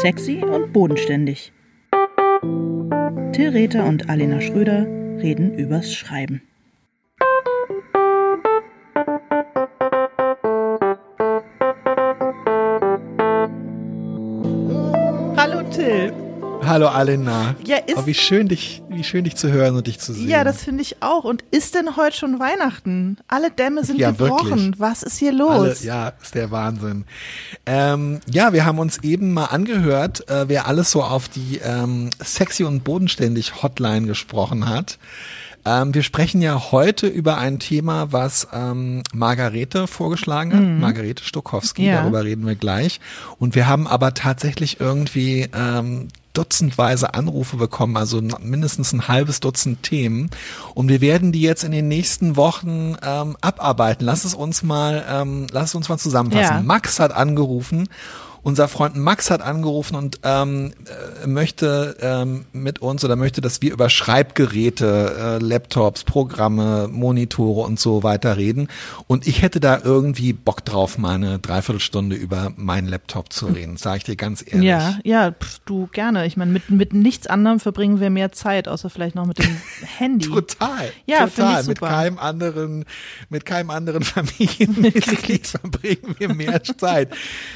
Sexy und bodenständig. Till Rether und Alena Schröder reden übers Schreiben. Hallo Alena. Ja, ist, oh, wie schön dich, wie schön dich zu hören und dich zu sehen. Ja, das finde ich auch. Und ist denn heute schon Weihnachten? Alle Dämme sind ja, gebrochen. Wirklich. Was ist hier los? Alle, ja, ist der Wahnsinn. Ähm, ja, wir haben uns eben mal angehört, äh, wer alles so auf die ähm, sexy und bodenständig Hotline gesprochen hat. Ähm, wir sprechen ja heute über ein Thema, was ähm, Margarete vorgeschlagen hat, mhm. Margarete Stokowski, ja. darüber reden wir gleich. Und wir haben aber tatsächlich irgendwie ähm, dutzendweise Anrufe bekommen, also mindestens ein halbes Dutzend Themen. Und wir werden die jetzt in den nächsten Wochen ähm, abarbeiten. Lass es uns mal, ähm, lass es uns mal zusammenfassen. Ja. Max hat angerufen unser Freund Max hat angerufen und ähm, äh, möchte ähm, mit uns oder möchte, dass wir über Schreibgeräte, äh, Laptops, Programme, Monitore und so weiter reden. Und ich hätte da irgendwie Bock drauf, mal eine Dreiviertelstunde über meinen Laptop zu reden, sage ich dir ganz ehrlich. Ja, ja, pf, du gerne. Ich meine, mit, mit nichts anderem verbringen wir mehr Zeit, außer vielleicht noch mit dem Handy. total. Ja, total. Mit keinem anderen, mit keinem anderen Familienmitglied verbringen wir mehr Zeit.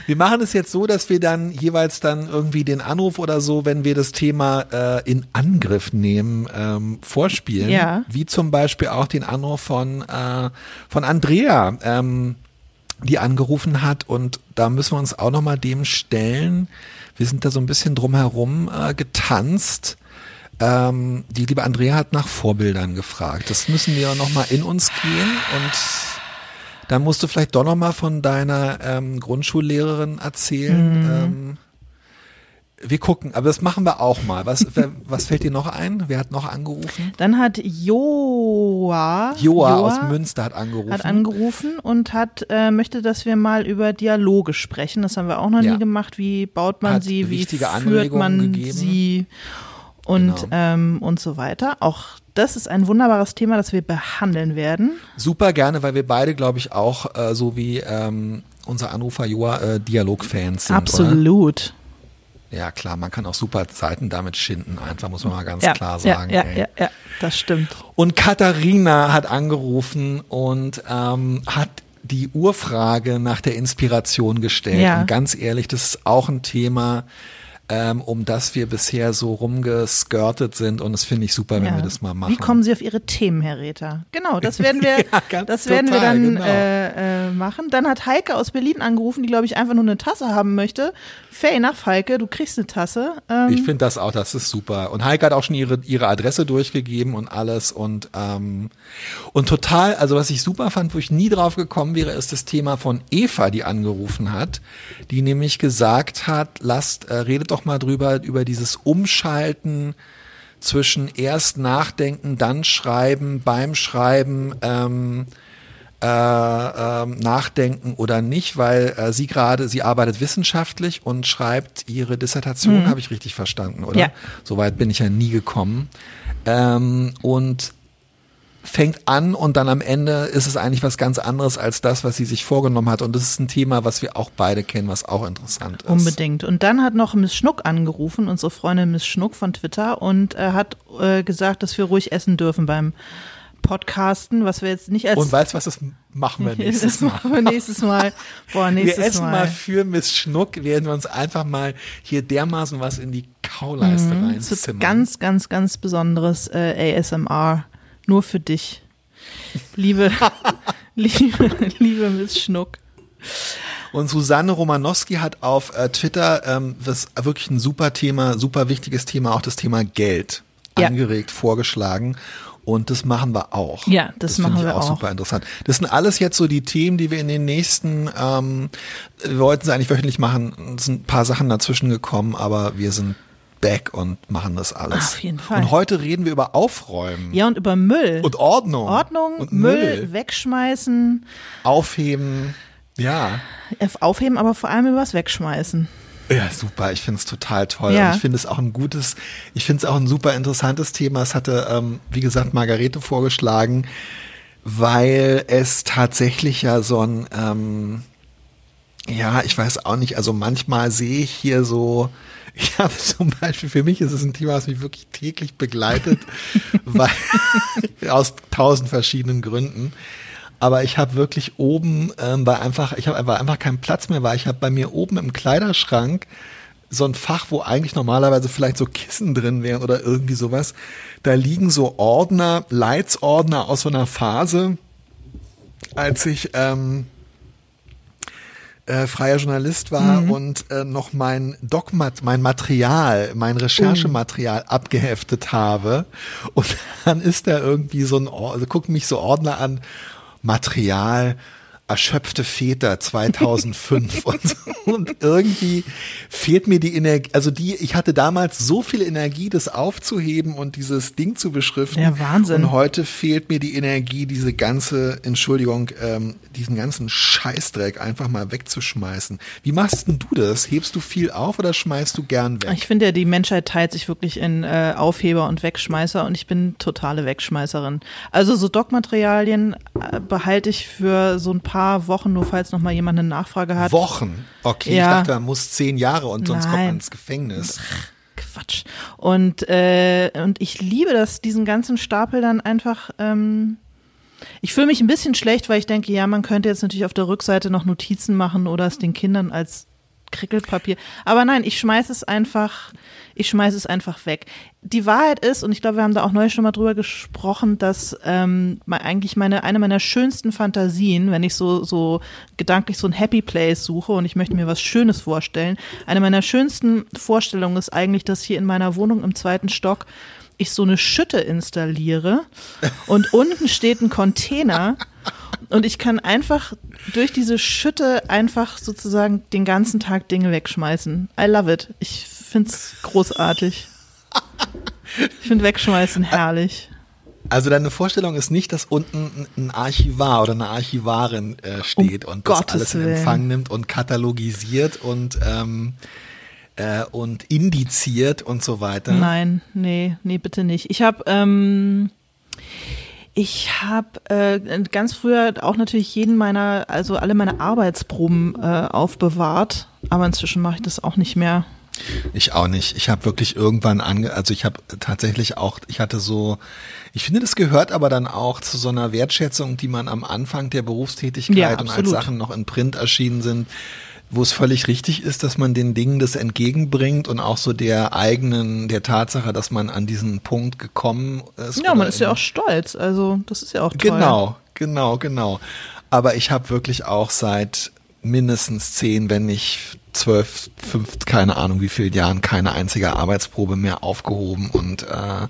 Wir machen es jetzt so, dass wir dann jeweils dann irgendwie den Anruf oder so, wenn wir das Thema äh, in Angriff nehmen, ähm, vorspielen. Ja. Wie zum Beispiel auch den Anruf von, äh, von Andrea, ähm, die angerufen hat. Und da müssen wir uns auch nochmal dem stellen. Wir sind da so ein bisschen drumherum äh, getanzt. Ähm, die liebe Andrea hat nach Vorbildern gefragt. Das müssen wir nochmal in uns gehen und dann musst du vielleicht doch noch mal von deiner ähm, Grundschullehrerin erzählen. Mhm. Ähm, wir gucken, aber das machen wir auch mal. Was, was fällt dir noch ein? Wer hat noch angerufen? Dann hat Joa, Joa, Joa aus Münster hat angerufen. Hat angerufen und hat äh, möchte, dass wir mal über Dialoge sprechen. Das haben wir auch noch ja. nie gemacht. Wie baut man hat sie? Wie führt man gegeben. sie? Und genau. ähm, und so weiter. Auch das ist ein wunderbares Thema, das wir behandeln werden. Super gerne, weil wir beide, glaube ich, auch äh, so wie ähm, unser Anrufer Joa äh, Dialogfans sind. Absolut. Oder? Ja, klar, man kann auch super Seiten damit schinden, einfach, muss man mal ganz ja, klar sagen. Ja, ja, ja, ja, das stimmt. Und Katharina hat angerufen und ähm, hat die Urfrage nach der Inspiration gestellt. Ja. Und ganz ehrlich, das ist auch ein Thema, ähm, um das wir bisher so rumgeskirtet sind und das finde ich super, wenn ja. wir das mal machen. Wie kommen Sie auf Ihre Themen, Herr Rether? Genau, das werden wir, ja, das werden total, wir dann genau. äh, äh, machen. Dann hat Heike aus Berlin angerufen, die glaube ich einfach nur eine Tasse haben möchte. Fair enough, Heike, du kriegst eine Tasse. Ähm, ich finde das auch, das ist super. Und Heike hat auch schon ihre, ihre Adresse durchgegeben und alles und, ähm, und total, also was ich super fand, wo ich nie drauf gekommen wäre, ist das Thema von Eva, die angerufen hat, die nämlich gesagt hat, lasst, äh, redet doch mal drüber, über dieses Umschalten zwischen erst nachdenken, dann schreiben, beim Schreiben, ähm, äh, äh, nachdenken oder nicht, weil äh, sie gerade, sie arbeitet wissenschaftlich und schreibt ihre Dissertation, mhm. habe ich richtig verstanden, oder? Ja. Soweit bin ich ja nie gekommen. Ähm, und fängt an und dann am Ende ist es eigentlich was ganz anderes als das, was sie sich vorgenommen hat. Und das ist ein Thema, was wir auch beide kennen, was auch interessant ist. Unbedingt. Und dann hat noch Miss Schnuck angerufen, unsere Freundin Miss Schnuck von Twitter, und äh, hat äh, gesagt, dass wir ruhig essen dürfen beim Podcasten, was wir jetzt nicht als. Und weißt du was, das machen wir nächstes Mal. Das machen wir nächstes Mal. Boah, nächstes wir essen mal. mal für Miss Schnuck, werden wir uns einfach mal hier dermaßen was in die Kauleiste mhm, reinzimmern. Das ist ganz, ganz, ganz besonderes äh, ASMR. Nur für dich. Liebe, liebe, liebe Miss Schnuck. Und Susanne Romanowski hat auf äh, Twitter ähm, das wirklich ein super Thema, super wichtiges Thema, auch das Thema Geld ja. angeregt, vorgeschlagen. Und das machen wir auch. Ja, das, das machen ich wir auch. super interessant. Das sind alles jetzt so die Themen, die wir in den nächsten, ähm, wir wollten sie eigentlich wöchentlich machen. Es sind ein paar Sachen dazwischen gekommen, aber wir sind back und machen das alles. Auf jeden Fall. Und heute reden wir über Aufräumen. Ja, und über Müll. Und Ordnung. Ordnung, und Müll, Müll, wegschmeißen. Aufheben. Ja. Aufheben, aber vor allem übers Wegschmeißen. Ja, super. Ich finde es total toll. Ja. Und ich finde es auch ein gutes, ich finde es auch ein super interessantes Thema. Es hatte, ähm, wie gesagt, Margarete vorgeschlagen, weil es tatsächlich ja so ein, ähm, Ja, ich weiß auch nicht. Also manchmal sehe ich hier so, ich habe zum Beispiel, für mich ist es ein Thema, was mich wirklich täglich begleitet, weil aus tausend verschiedenen Gründen. Aber ich habe wirklich oben, ähm, weil einfach, ich habe einfach, einfach keinen Platz mehr, weil ich habe bei mir oben im Kleiderschrank so ein Fach, wo eigentlich normalerweise vielleicht so Kissen drin wären oder irgendwie sowas. Da liegen so Ordner, Leitsordner aus so einer Phase, als ich ähm, äh, freier Journalist war mhm. und äh, noch mein Dogmat, mein Material, mein Recherchematerial mhm. abgeheftet habe. Und dann ist da irgendwie so ein, also gucken mich so Ordner an, Material, erschöpfte Väter 2005 und, und irgendwie fehlt mir die Energie, also die, ich hatte damals so viel Energie, das aufzuheben und dieses Ding zu beschriften. Ja, Wahnsinn. Und heute fehlt mir die Energie, diese ganze, Entschuldigung, ähm, diesen ganzen Scheißdreck einfach mal wegzuschmeißen. Wie machst denn du das? Hebst du viel auf oder schmeißt du gern weg? Ich finde ja, die Menschheit teilt sich wirklich in äh, Aufheber und Wegschmeißer und ich bin totale Wegschmeißerin. Also so Doc-Materialien äh, behalte ich für so ein paar paar Wochen, nur falls noch mal jemand eine Nachfrage hat. Wochen? Okay, ja. ich dachte, man muss zehn Jahre und sonst Nein. kommt man ins Gefängnis. Quatsch. Und, äh, und ich liebe das, diesen ganzen Stapel dann einfach. Ähm, ich fühle mich ein bisschen schlecht, weil ich denke, ja, man könnte jetzt natürlich auf der Rückseite noch Notizen machen oder es den Kindern als Krickelpapier. Aber nein, ich schmeiße es einfach, ich schmeiße es einfach weg. Die Wahrheit ist, und ich glaube, wir haben da auch neulich schon mal drüber gesprochen, dass ähm, eigentlich meine, eine meiner schönsten Fantasien, wenn ich so, so gedanklich so ein Happy Place suche und ich möchte mir was Schönes vorstellen, eine meiner schönsten Vorstellungen ist eigentlich, dass hier in meiner Wohnung im zweiten Stock ich so eine Schütte installiere und unten steht ein Container und ich kann einfach durch diese Schütte einfach sozusagen den ganzen Tag Dinge wegschmeißen. I love it. Ich finde es großartig. Ich finde Wegschmeißen herrlich. Also deine Vorstellung ist nicht, dass unten ein Archivar oder eine Archivarin äh, steht um und das Gottes alles in Empfang nimmt und katalogisiert und ähm, äh, und indiziert und so weiter. Nein, nee, nee, bitte nicht. Ich habe ähm, ich habe äh, ganz früher auch natürlich jeden meiner, also alle meine Arbeitsproben äh, aufbewahrt, aber inzwischen mache ich das auch nicht mehr. Ich auch nicht. Ich habe wirklich irgendwann ange, also ich habe tatsächlich auch, ich hatte so, ich finde, das gehört aber dann auch zu so einer Wertschätzung, die man am Anfang der Berufstätigkeit ja, und als Sachen noch in Print erschienen sind, wo es völlig richtig ist, dass man den Dingen das entgegenbringt und auch so der eigenen, der Tatsache, dass man an diesen Punkt gekommen ist. Ja, man ist ja auch stolz, also das ist ja auch toll. Genau, genau, genau. Aber ich habe wirklich auch seit mindestens zehn, wenn nicht zwölf, fünf, keine Ahnung wie viele Jahren keine einzige Arbeitsprobe mehr aufgehoben und äh,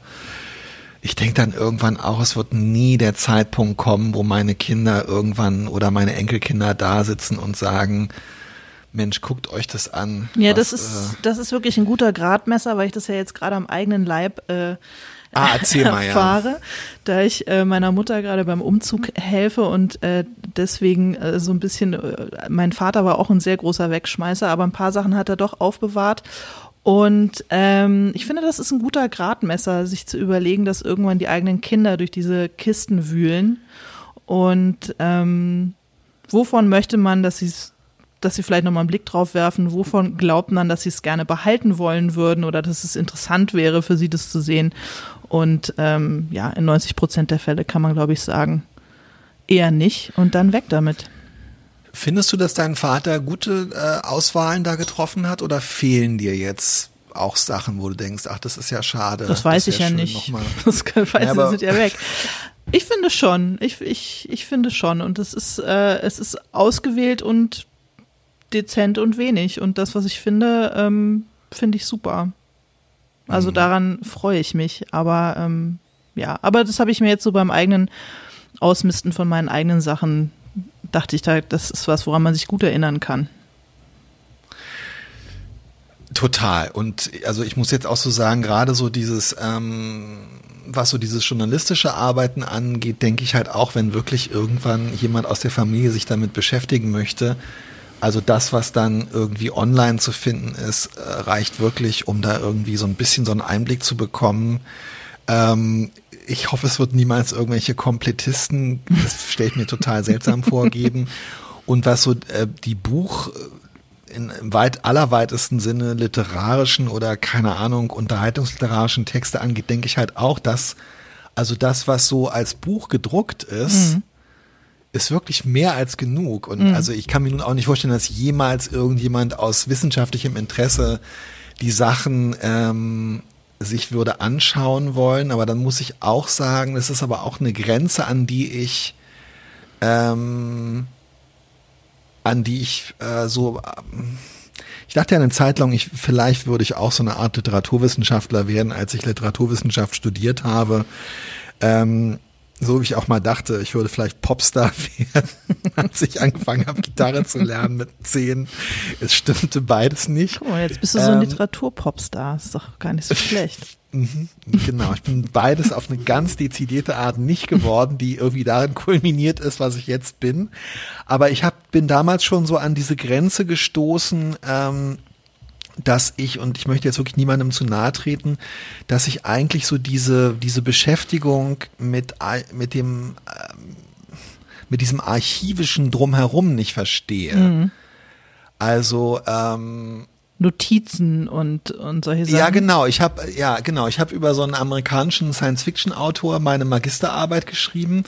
ich denke dann irgendwann auch, es wird nie der Zeitpunkt kommen, wo meine Kinder irgendwann oder meine Enkelkinder da sitzen und sagen, Mensch, guckt euch das an. Ja, was, das ist, äh, das ist wirklich ein guter Gradmesser, weil ich das ja jetzt gerade am eigenen Leib äh, ah, mal, erfahre, ja. da ich äh, meiner Mutter gerade beim Umzug helfe und äh, deswegen äh, so ein bisschen, äh, mein Vater war auch ein sehr großer Wegschmeißer, aber ein paar Sachen hat er doch aufbewahrt. Und ähm, ich finde, das ist ein guter Gradmesser, sich zu überlegen, dass irgendwann die eigenen Kinder durch diese Kisten wühlen. Und ähm, wovon möchte man, dass sie es dass sie vielleicht nochmal einen Blick drauf werfen, wovon glaubt man, dass sie es gerne behalten wollen würden oder dass es interessant wäre für sie, das zu sehen. Und ähm, ja, in 90 Prozent der Fälle kann man, glaube ich, sagen, eher nicht und dann weg damit. Findest du, dass dein Vater gute äh, Auswahlen da getroffen hat oder fehlen dir jetzt auch Sachen, wo du denkst, ach, das ist ja schade. Das weiß das ich ja nicht. Das weiß ja, sind ja weg. Ich finde schon. Ich, ich, ich finde schon. Und es ist, äh, es ist ausgewählt und dezent und wenig. Und das, was ich finde, ähm, finde ich super. Also mhm. daran freue ich mich. Aber ähm, ja, aber das habe ich mir jetzt so beim eigenen Ausmisten von meinen eigenen Sachen, dachte ich, da, das ist was, woran man sich gut erinnern kann. Total. Und also ich muss jetzt auch so sagen, gerade so dieses, ähm, was so dieses journalistische Arbeiten angeht, denke ich halt auch, wenn wirklich irgendwann jemand aus der Familie sich damit beschäftigen möchte, also das, was dann irgendwie online zu finden ist, äh, reicht wirklich, um da irgendwie so ein bisschen so einen Einblick zu bekommen. Ähm, ich hoffe, es wird niemals irgendwelche Komplettisten, das stelle ich mir total seltsam vor, geben. Und was so äh, die Buch äh, in im weit allerweitesten Sinne literarischen oder keine Ahnung unterhaltungsliterarischen Texte angeht, denke ich halt auch, dass also das, was so als Buch gedruckt ist, mhm. Ist wirklich mehr als genug. Und mhm. also ich kann mir nun auch nicht vorstellen, dass jemals irgendjemand aus wissenschaftlichem Interesse die Sachen ähm, sich würde anschauen wollen. Aber dann muss ich auch sagen, das ist aber auch eine Grenze, an die ich ähm, an die ich äh, so ähm, ich dachte ja eine Zeit lang, ich, vielleicht würde ich auch so eine Art Literaturwissenschaftler werden, als ich Literaturwissenschaft studiert habe. Ähm, so wie ich auch mal dachte, ich würde vielleicht Popstar werden, als ich angefangen habe, Gitarre zu lernen mit zehn. Es stimmte beides nicht. Guck mal, jetzt bist du so ein ähm, Literaturpopstar. Ist doch gar nicht so schlecht. Mhm, genau, ich bin beides auf eine ganz dezidierte Art nicht geworden, die irgendwie darin kulminiert ist, was ich jetzt bin. Aber ich hab, bin damals schon so an diese Grenze gestoßen, ähm, dass ich, und ich möchte jetzt wirklich niemandem zu nahe treten, dass ich eigentlich so diese, diese Beschäftigung mit, mit dem, ähm, mit diesem archivischen Drumherum nicht verstehe. Mhm. Also, ähm, Notizen und und solche Sachen. Ja, genau. Ich habe ja genau. Ich habe über so einen amerikanischen Science-Fiction-Autor meine Magisterarbeit geschrieben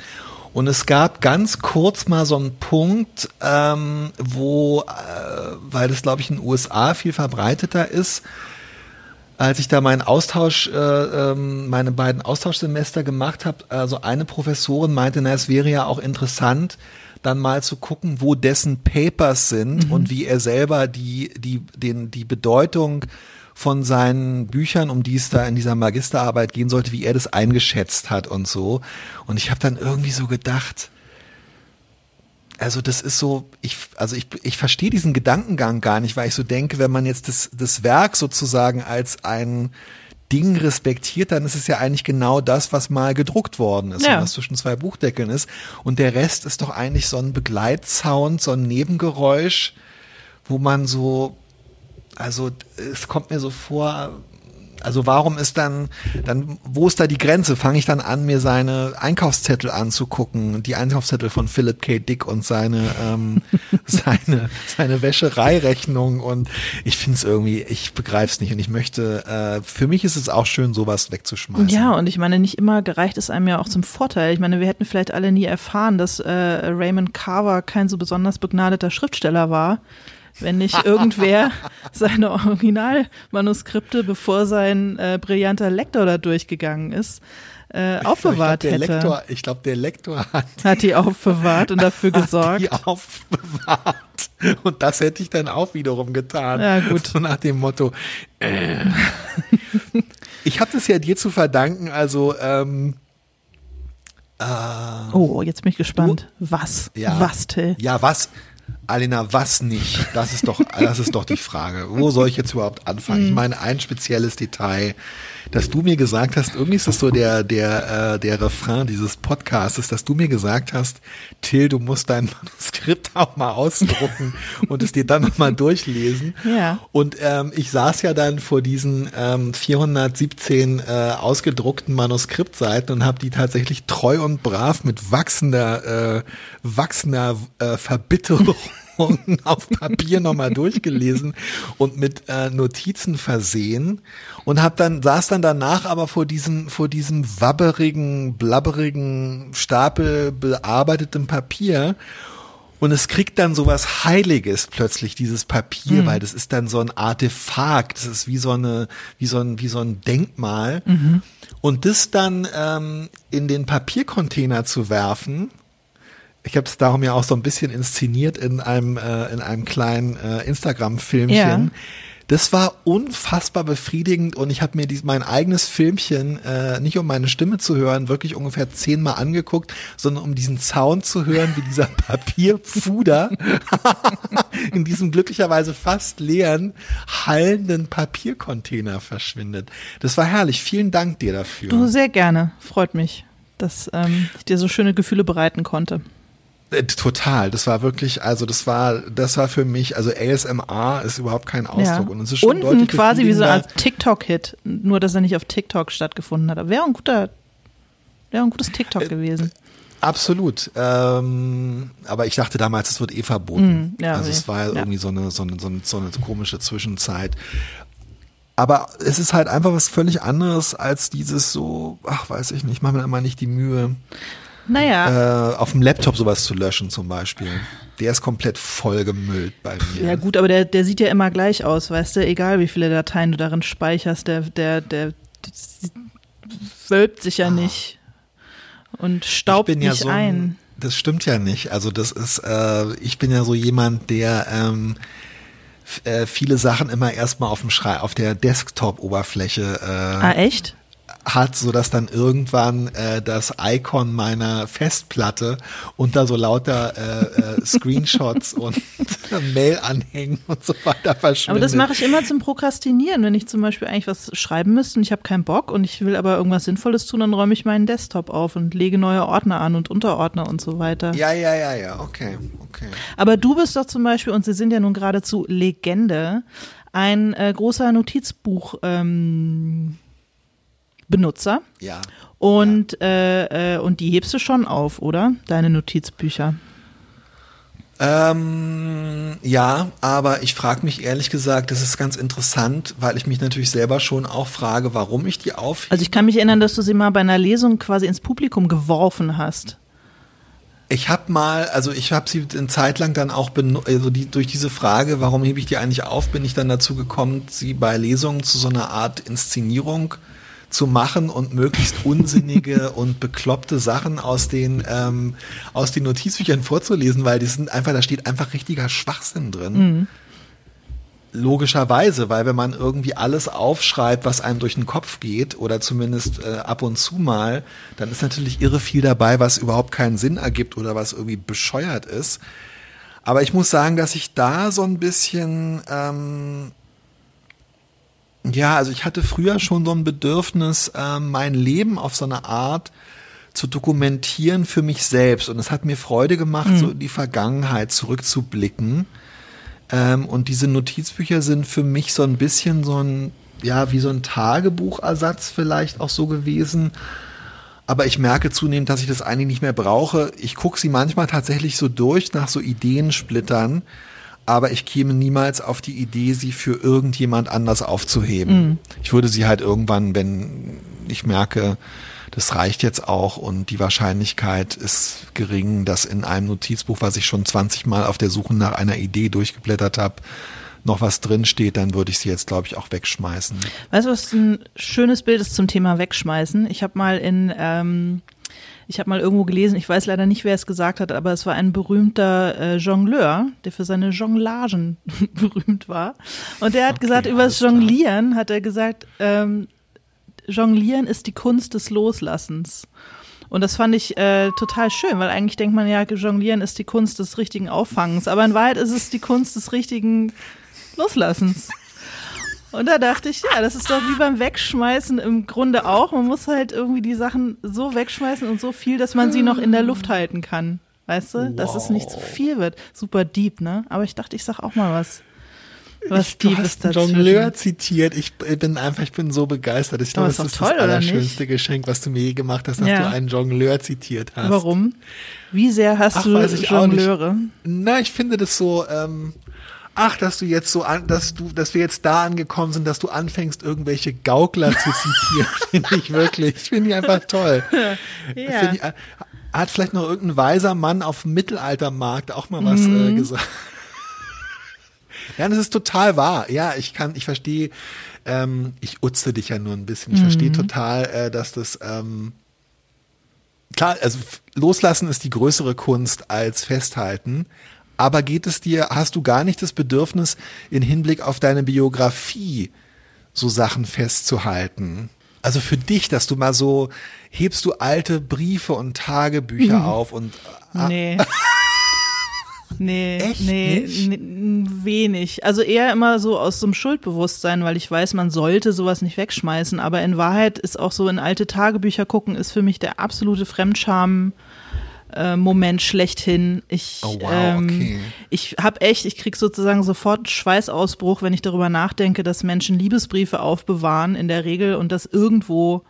und es gab ganz kurz mal so einen Punkt, ähm, wo, äh, weil das glaube ich in den USA viel verbreiteter ist, als ich da meinen Austausch, äh, ähm, meine beiden Austauschsemester gemacht habe, also eine Professorin meinte, na, es wäre ja auch interessant, dann mal zu gucken, wo dessen Papers sind mhm. und wie er selber die, die, den, die Bedeutung von seinen Büchern, um die es da in dieser Magisterarbeit gehen sollte, wie er das eingeschätzt hat und so. Und ich habe dann irgendwie so gedacht, also das ist so, ich, also ich, ich verstehe diesen Gedankengang gar nicht, weil ich so denke, wenn man jetzt das, das Werk sozusagen als ein Ding respektiert, dann ist es ja eigentlich genau das, was mal gedruckt worden ist ja. und was zwischen zwei Buchdeckeln ist. Und der Rest ist doch eigentlich so ein Begleitsound, so ein Nebengeräusch, wo man so, also es kommt mir so vor, also warum ist dann, dann, wo ist da die Grenze? Fange ich dann an, mir seine Einkaufszettel anzugucken, die Einkaufszettel von Philip K. Dick und seine, ähm, seine, seine Wäschereirechnung und ich finde es irgendwie, ich begreife es nicht und ich möchte, äh, für mich ist es auch schön, sowas wegzuschmeißen. Ja, und ich meine, nicht immer gereicht es einem ja auch zum Vorteil. Ich meine, wir hätten vielleicht alle nie erfahren, dass äh, Raymond Carver kein so besonders begnadeter Schriftsteller war wenn nicht irgendwer seine Originalmanuskripte, bevor sein äh, brillanter Lektor da durchgegangen ist, äh, aufbewahrt ich glaub, hätte. Lektor, ich glaube, der Lektor hat, hat die aufbewahrt und dafür gesorgt. Die aufbewahrt. Und das hätte ich dann auch wiederum getan. Ja, gut. So nach dem Motto. Äh. ich habe das ja dir zu verdanken, also ähm, äh, Oh, jetzt bin ich gespannt. Du, was? Ja, was, Till? Ja, was? Alina, was nicht? Das ist doch, das ist doch die Frage. Wo soll ich jetzt überhaupt anfangen? Ich mhm. meine, ein spezielles Detail, dass du mir gesagt hast, irgendwie ist das so der, der, äh, der Refrain dieses Podcasts, dass du mir gesagt hast, Till, du musst dein Manuskript auch mal ausdrucken und es dir dann nochmal durchlesen. Ja. Und ähm, ich saß ja dann vor diesen ähm, 417 äh, ausgedruckten Manuskriptseiten und habe die tatsächlich treu und brav mit wachsender, äh, wachsender äh, Verbitterung auf Papier nochmal durchgelesen und mit äh, Notizen versehen und hab dann saß dann danach aber vor diesem vor diesem wabberigen blabberigen Stapel bearbeitetem Papier und es kriegt dann so was Heiliges plötzlich, dieses Papier, mhm. weil das ist dann so ein Artefakt, das ist wie so eine, wie so ein, wie so ein Denkmal. Mhm. Und das dann ähm, in den Papiercontainer zu werfen ich habe es darum ja auch so ein bisschen inszeniert in einem äh, in einem kleinen äh, Instagram-Filmchen. Ja. Das war unfassbar befriedigend und ich habe mir dies, mein eigenes Filmchen, äh, nicht um meine Stimme zu hören, wirklich ungefähr zehnmal angeguckt, sondern um diesen Sound zu hören, wie dieser Papierfuder in diesem glücklicherweise fast leeren, hallenden Papiercontainer verschwindet. Das war herrlich. Vielen Dank dir dafür. Du sehr gerne. Freut mich, dass ähm, ich dir so schöne Gefühle bereiten konnte. Äh, total, das war wirklich, also das war, das war für mich, also ASMR ist überhaupt kein Ausdruck ja. und es ist schon Unten quasi wie so ein TikTok-Hit, nur dass er nicht auf TikTok stattgefunden hat. Aber wäre ein guter, wäre ein gutes TikTok äh, gewesen. Absolut. Ähm, aber ich dachte damals, es wird eh verboten. Mm, ja, also es war ja, irgendwie so eine, so, eine, so, eine, so eine komische Zwischenzeit. Aber es ist halt einfach was völlig anderes als dieses so, ach weiß ich nicht, machen wir immer nicht die Mühe. Naja. Äh, auf dem Laptop sowas zu löschen zum Beispiel. Der ist komplett vollgemüllt bei mir. Ja gut, aber der, der sieht ja immer gleich aus, weißt du, egal wie viele Dateien du darin speicherst, der, der, der, wölbt sich ja ah. nicht und staubt nicht ja so ein. Das stimmt ja nicht. Also das ist, äh, ich bin ja so jemand, der ähm, äh, viele Sachen immer erstmal auf dem Schrei, auf der Desktop-Oberfläche. Äh, ah, echt? Hat, so dass dann irgendwann äh, das Icon meiner Festplatte unter so lauter äh, äh, Screenshots und Mail-Anhängen und so weiter verschwindet. Aber das mache ich immer zum Prokrastinieren, wenn ich zum Beispiel eigentlich was schreiben müsste und ich habe keinen Bock und ich will aber irgendwas Sinnvolles tun, dann räume ich meinen Desktop auf und lege neue Ordner an und Unterordner und so weiter. Ja, ja, ja, ja, okay, okay. Aber du bist doch zum Beispiel, und Sie sind ja nun geradezu Legende, ein äh, großer Notizbuch ähm, Benutzer. Ja. Und, ja. Äh, äh, und die hebst du schon auf, oder? Deine Notizbücher. Ähm, ja, aber ich frage mich ehrlich gesagt, das ist ganz interessant, weil ich mich natürlich selber schon auch frage, warum ich die aufhebe. Also ich kann mich erinnern, dass du sie mal bei einer Lesung quasi ins Publikum geworfen hast. Ich habe mal, also ich habe sie eine Zeit lang dann auch, also die, durch diese Frage, warum hebe ich die eigentlich auf, bin ich dann dazu gekommen, sie bei Lesungen zu so einer Art Inszenierung äh, zu machen und möglichst unsinnige und bekloppte Sachen aus den, ähm, aus den Notizbüchern vorzulesen, weil die sind einfach, da steht einfach richtiger Schwachsinn drin. Mhm. Logischerweise, weil wenn man irgendwie alles aufschreibt, was einem durch den Kopf geht, oder zumindest äh, ab und zu mal, dann ist natürlich irre viel dabei, was überhaupt keinen Sinn ergibt oder was irgendwie bescheuert ist. Aber ich muss sagen, dass ich da so ein bisschen ähm, ja, also ich hatte früher schon so ein Bedürfnis, äh, mein Leben auf so eine Art zu dokumentieren für mich selbst. Und es hat mir Freude gemacht, mhm. so in die Vergangenheit zurückzublicken. Ähm, und diese Notizbücher sind für mich so ein bisschen so ein, ja, wie so ein Tagebuchersatz vielleicht auch so gewesen. Aber ich merke zunehmend, dass ich das eigentlich nicht mehr brauche. Ich gucke sie manchmal tatsächlich so durch nach so Ideensplittern aber ich käme niemals auf die Idee, sie für irgendjemand anders aufzuheben. Mhm. Ich würde sie halt irgendwann, wenn ich merke, das reicht jetzt auch und die Wahrscheinlichkeit ist gering, dass in einem Notizbuch, was ich schon 20 Mal auf der Suche nach einer Idee durchgeblättert habe, noch was drinsteht, dann würde ich sie jetzt, glaube ich, auch wegschmeißen. Weißt du, was ein schönes Bild ist zum Thema Wegschmeißen? Ich habe mal in ähm, ich habe mal irgendwo gelesen, ich weiß leider nicht, wer es gesagt hat, aber es war ein berühmter äh, Jongleur, der für seine Jonglagen berühmt war. Und der hat okay, gesagt, über das Jonglieren hat er gesagt, ähm, Jonglieren ist die Kunst des Loslassens. Und das fand ich äh, total schön, weil eigentlich denkt man ja, Jonglieren ist die Kunst des richtigen Auffangens, aber in Wahrheit ist es die Kunst des richtigen Loslassens. Und da dachte ich, ja, das ist doch wie beim Wegschmeißen im Grunde auch. Man muss halt irgendwie die Sachen so wegschmeißen und so viel, dass man sie noch in der Luft halten kann. Weißt du? Wow. Dass es nicht zu viel wird. Super deep, ne? Aber ich dachte, ich sag auch mal was. Was ich, du hast dazu. Jongleur zitiert. Ich bin einfach, ich bin so begeistert. Ich glaube, das ist toll, das allerschönste Geschenk, was du mir je gemacht hast, dass ja. du einen Jongleur zitiert hast. Warum? Wie sehr hast Ach, du Jongleure? Na, ich finde das so, ähm, ach, dass du jetzt so an, dass du, dass wir jetzt da angekommen sind, dass du anfängst, irgendwelche Gaukler zu zitieren, finde ich wirklich, finde ich einfach toll. ja. Ich, hat vielleicht noch irgendein weiser Mann auf dem Mittelaltermarkt auch mal was mhm. äh, gesagt. ja, das ist total wahr. Ja, ich kann, ich verstehe, ähm, ich utze dich ja nur ein bisschen. Ich mhm. verstehe total, äh, dass das, ähm, klar, also loslassen ist die größere Kunst als festhalten. Aber geht es dir, hast du gar nicht das Bedürfnis, in Hinblick auf deine Biografie so Sachen festzuhalten? Also für dich, dass du mal so, hebst du alte Briefe und Tagebücher mhm. auf und. Ah, nee. Nee, Echt nee, wenig. Also eher immer so aus so einem Schuldbewusstsein, weil ich weiß, man sollte sowas nicht wegschmeißen. Aber in Wahrheit ist auch so in alte Tagebücher gucken, ist für mich der absolute Fremdscham äh, Moment schlechthin. Ich, oh, wow, ähm, okay. ich habe echt, ich krieg sozusagen sofort einen Schweißausbruch, wenn ich darüber nachdenke, dass Menschen Liebesbriefe aufbewahren in der Regel und das irgendwo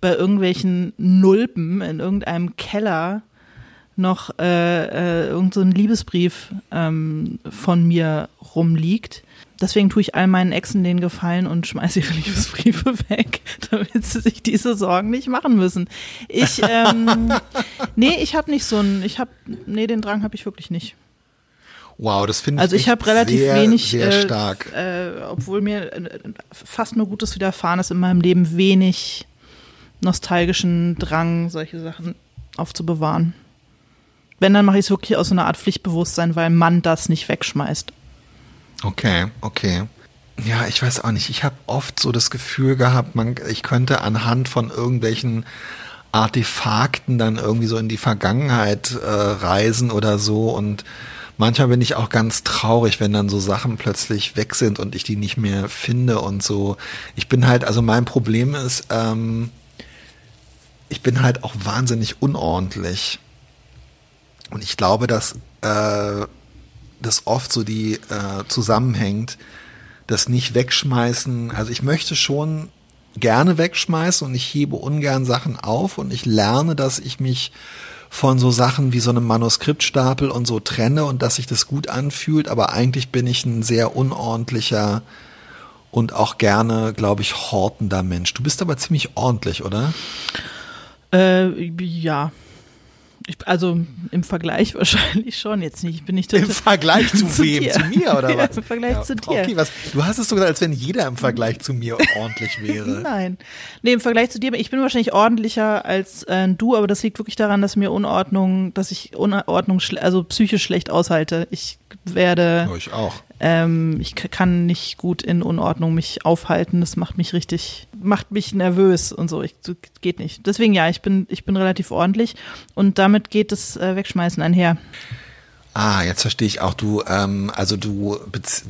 bei irgendwelchen Nulpen in irgendeinem Keller noch äh, äh, irgend so Liebesbrief ähm, von mir rumliegt. Deswegen tue ich all meinen Exen den Gefallen und schmeiße ihre Liebesbriefe weg, damit sie sich diese Sorgen nicht machen müssen. Ich, ähm, nee, ich habe nicht so einen, ich habe, nee, den Drang habe ich wirklich nicht. Wow, das finde ich Also ich habe relativ sehr, wenig, sehr stark. Äh, äh, obwohl mir äh, fast nur Gutes widerfahren ist in meinem Leben, wenig nostalgischen Drang, solche Sachen aufzubewahren. Wenn, dann mache ich es wirklich aus so einer Art Pflichtbewusstsein, weil man das nicht wegschmeißt. Okay, okay. Ja, ich weiß auch nicht. Ich habe oft so das Gefühl gehabt, man, ich könnte anhand von irgendwelchen Artefakten dann irgendwie so in die Vergangenheit äh, reisen oder so und manchmal bin ich auch ganz traurig, wenn dann so Sachen plötzlich weg sind und ich die nicht mehr finde und so. Ich bin halt, also mein Problem ist, ähm, ich bin halt auch wahnsinnig unordentlich. Und ich glaube, dass äh, das oft so die äh, zusammenhängt, das nicht wegschmeißen. Also ich möchte schon gerne wegschmeißen und ich hebe ungern Sachen auf und ich lerne, dass ich mich von so Sachen wie so einem Manuskriptstapel und so trenne und dass sich das gut anfühlt, aber eigentlich bin ich ein sehr unordentlicher und auch gerne, glaube ich, hortender Mensch. Du bist aber ziemlich ordentlich, oder? Äh, ja. Ich, also im Vergleich wahrscheinlich schon jetzt nicht. Bin ich Im Vergleich zu, zu wem? Dir. Zu mir oder was? Ja, Im Vergleich ja, zu dir. Okay, was? Du hast es so gesagt, als wenn jeder im Vergleich zu mir ordentlich wäre. Nein. Nee, im Vergleich zu dir, ich bin wahrscheinlich ordentlicher als äh, du, aber das liegt wirklich daran, dass mir Unordnung, dass ich Unordnung, also psychisch schlecht aushalte. Ich werde. Ja, ich auch. Ähm, ich kann nicht gut in Unordnung mich aufhalten. Das macht mich richtig, macht mich nervös und so. Ich, geht nicht. Deswegen ja, ich bin, ich bin relativ ordentlich und damit geht das äh, Wegschmeißen einher. Ah, jetzt verstehe ich auch. Du, ähm, also du,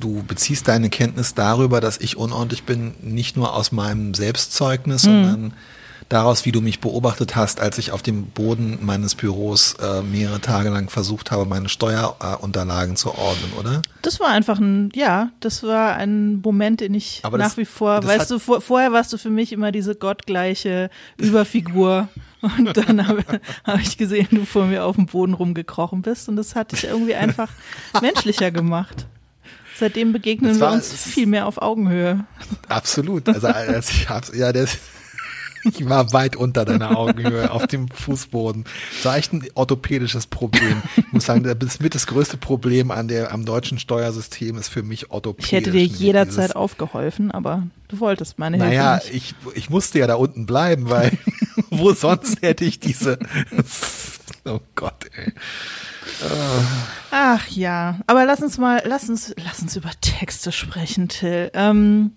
du beziehst deine Kenntnis darüber, dass ich unordentlich bin, nicht nur aus meinem Selbstzeugnis, mhm. sondern daraus, wie du mich beobachtet hast, als ich auf dem Boden meines Büros äh, mehrere Tage lang versucht habe, meine Steuerunterlagen zu ordnen, oder? Das war einfach ein, ja, das war ein Moment, den ich Aber nach das, wie vor, weißt du, vor, vorher warst du für mich immer diese gottgleiche Überfigur. Und dann habe hab ich gesehen, du vor mir auf dem Boden rumgekrochen bist und das hat dich irgendwie einfach menschlicher gemacht. Seitdem begegnen war, wir uns viel mehr auf Augenhöhe. Absolut. Also, also ich hab's, ja, das, ich war weit unter deiner Augenhöhe auf dem Fußboden. Das war echt ein orthopädisches Problem. Ich muss sagen, das mit das größte Problem an der, am deutschen Steuersystem ist für mich orthopädisch. Ich hätte dir jederzeit Dieses, aufgeholfen, aber du wolltest meine Hilfe Naja, nicht. ich, ich musste ja da unten bleiben, weil wo sonst hätte ich diese, oh Gott, ey. Ach ja, aber lass uns mal, lass uns, lass uns über Texte sprechen, Till. Ähm,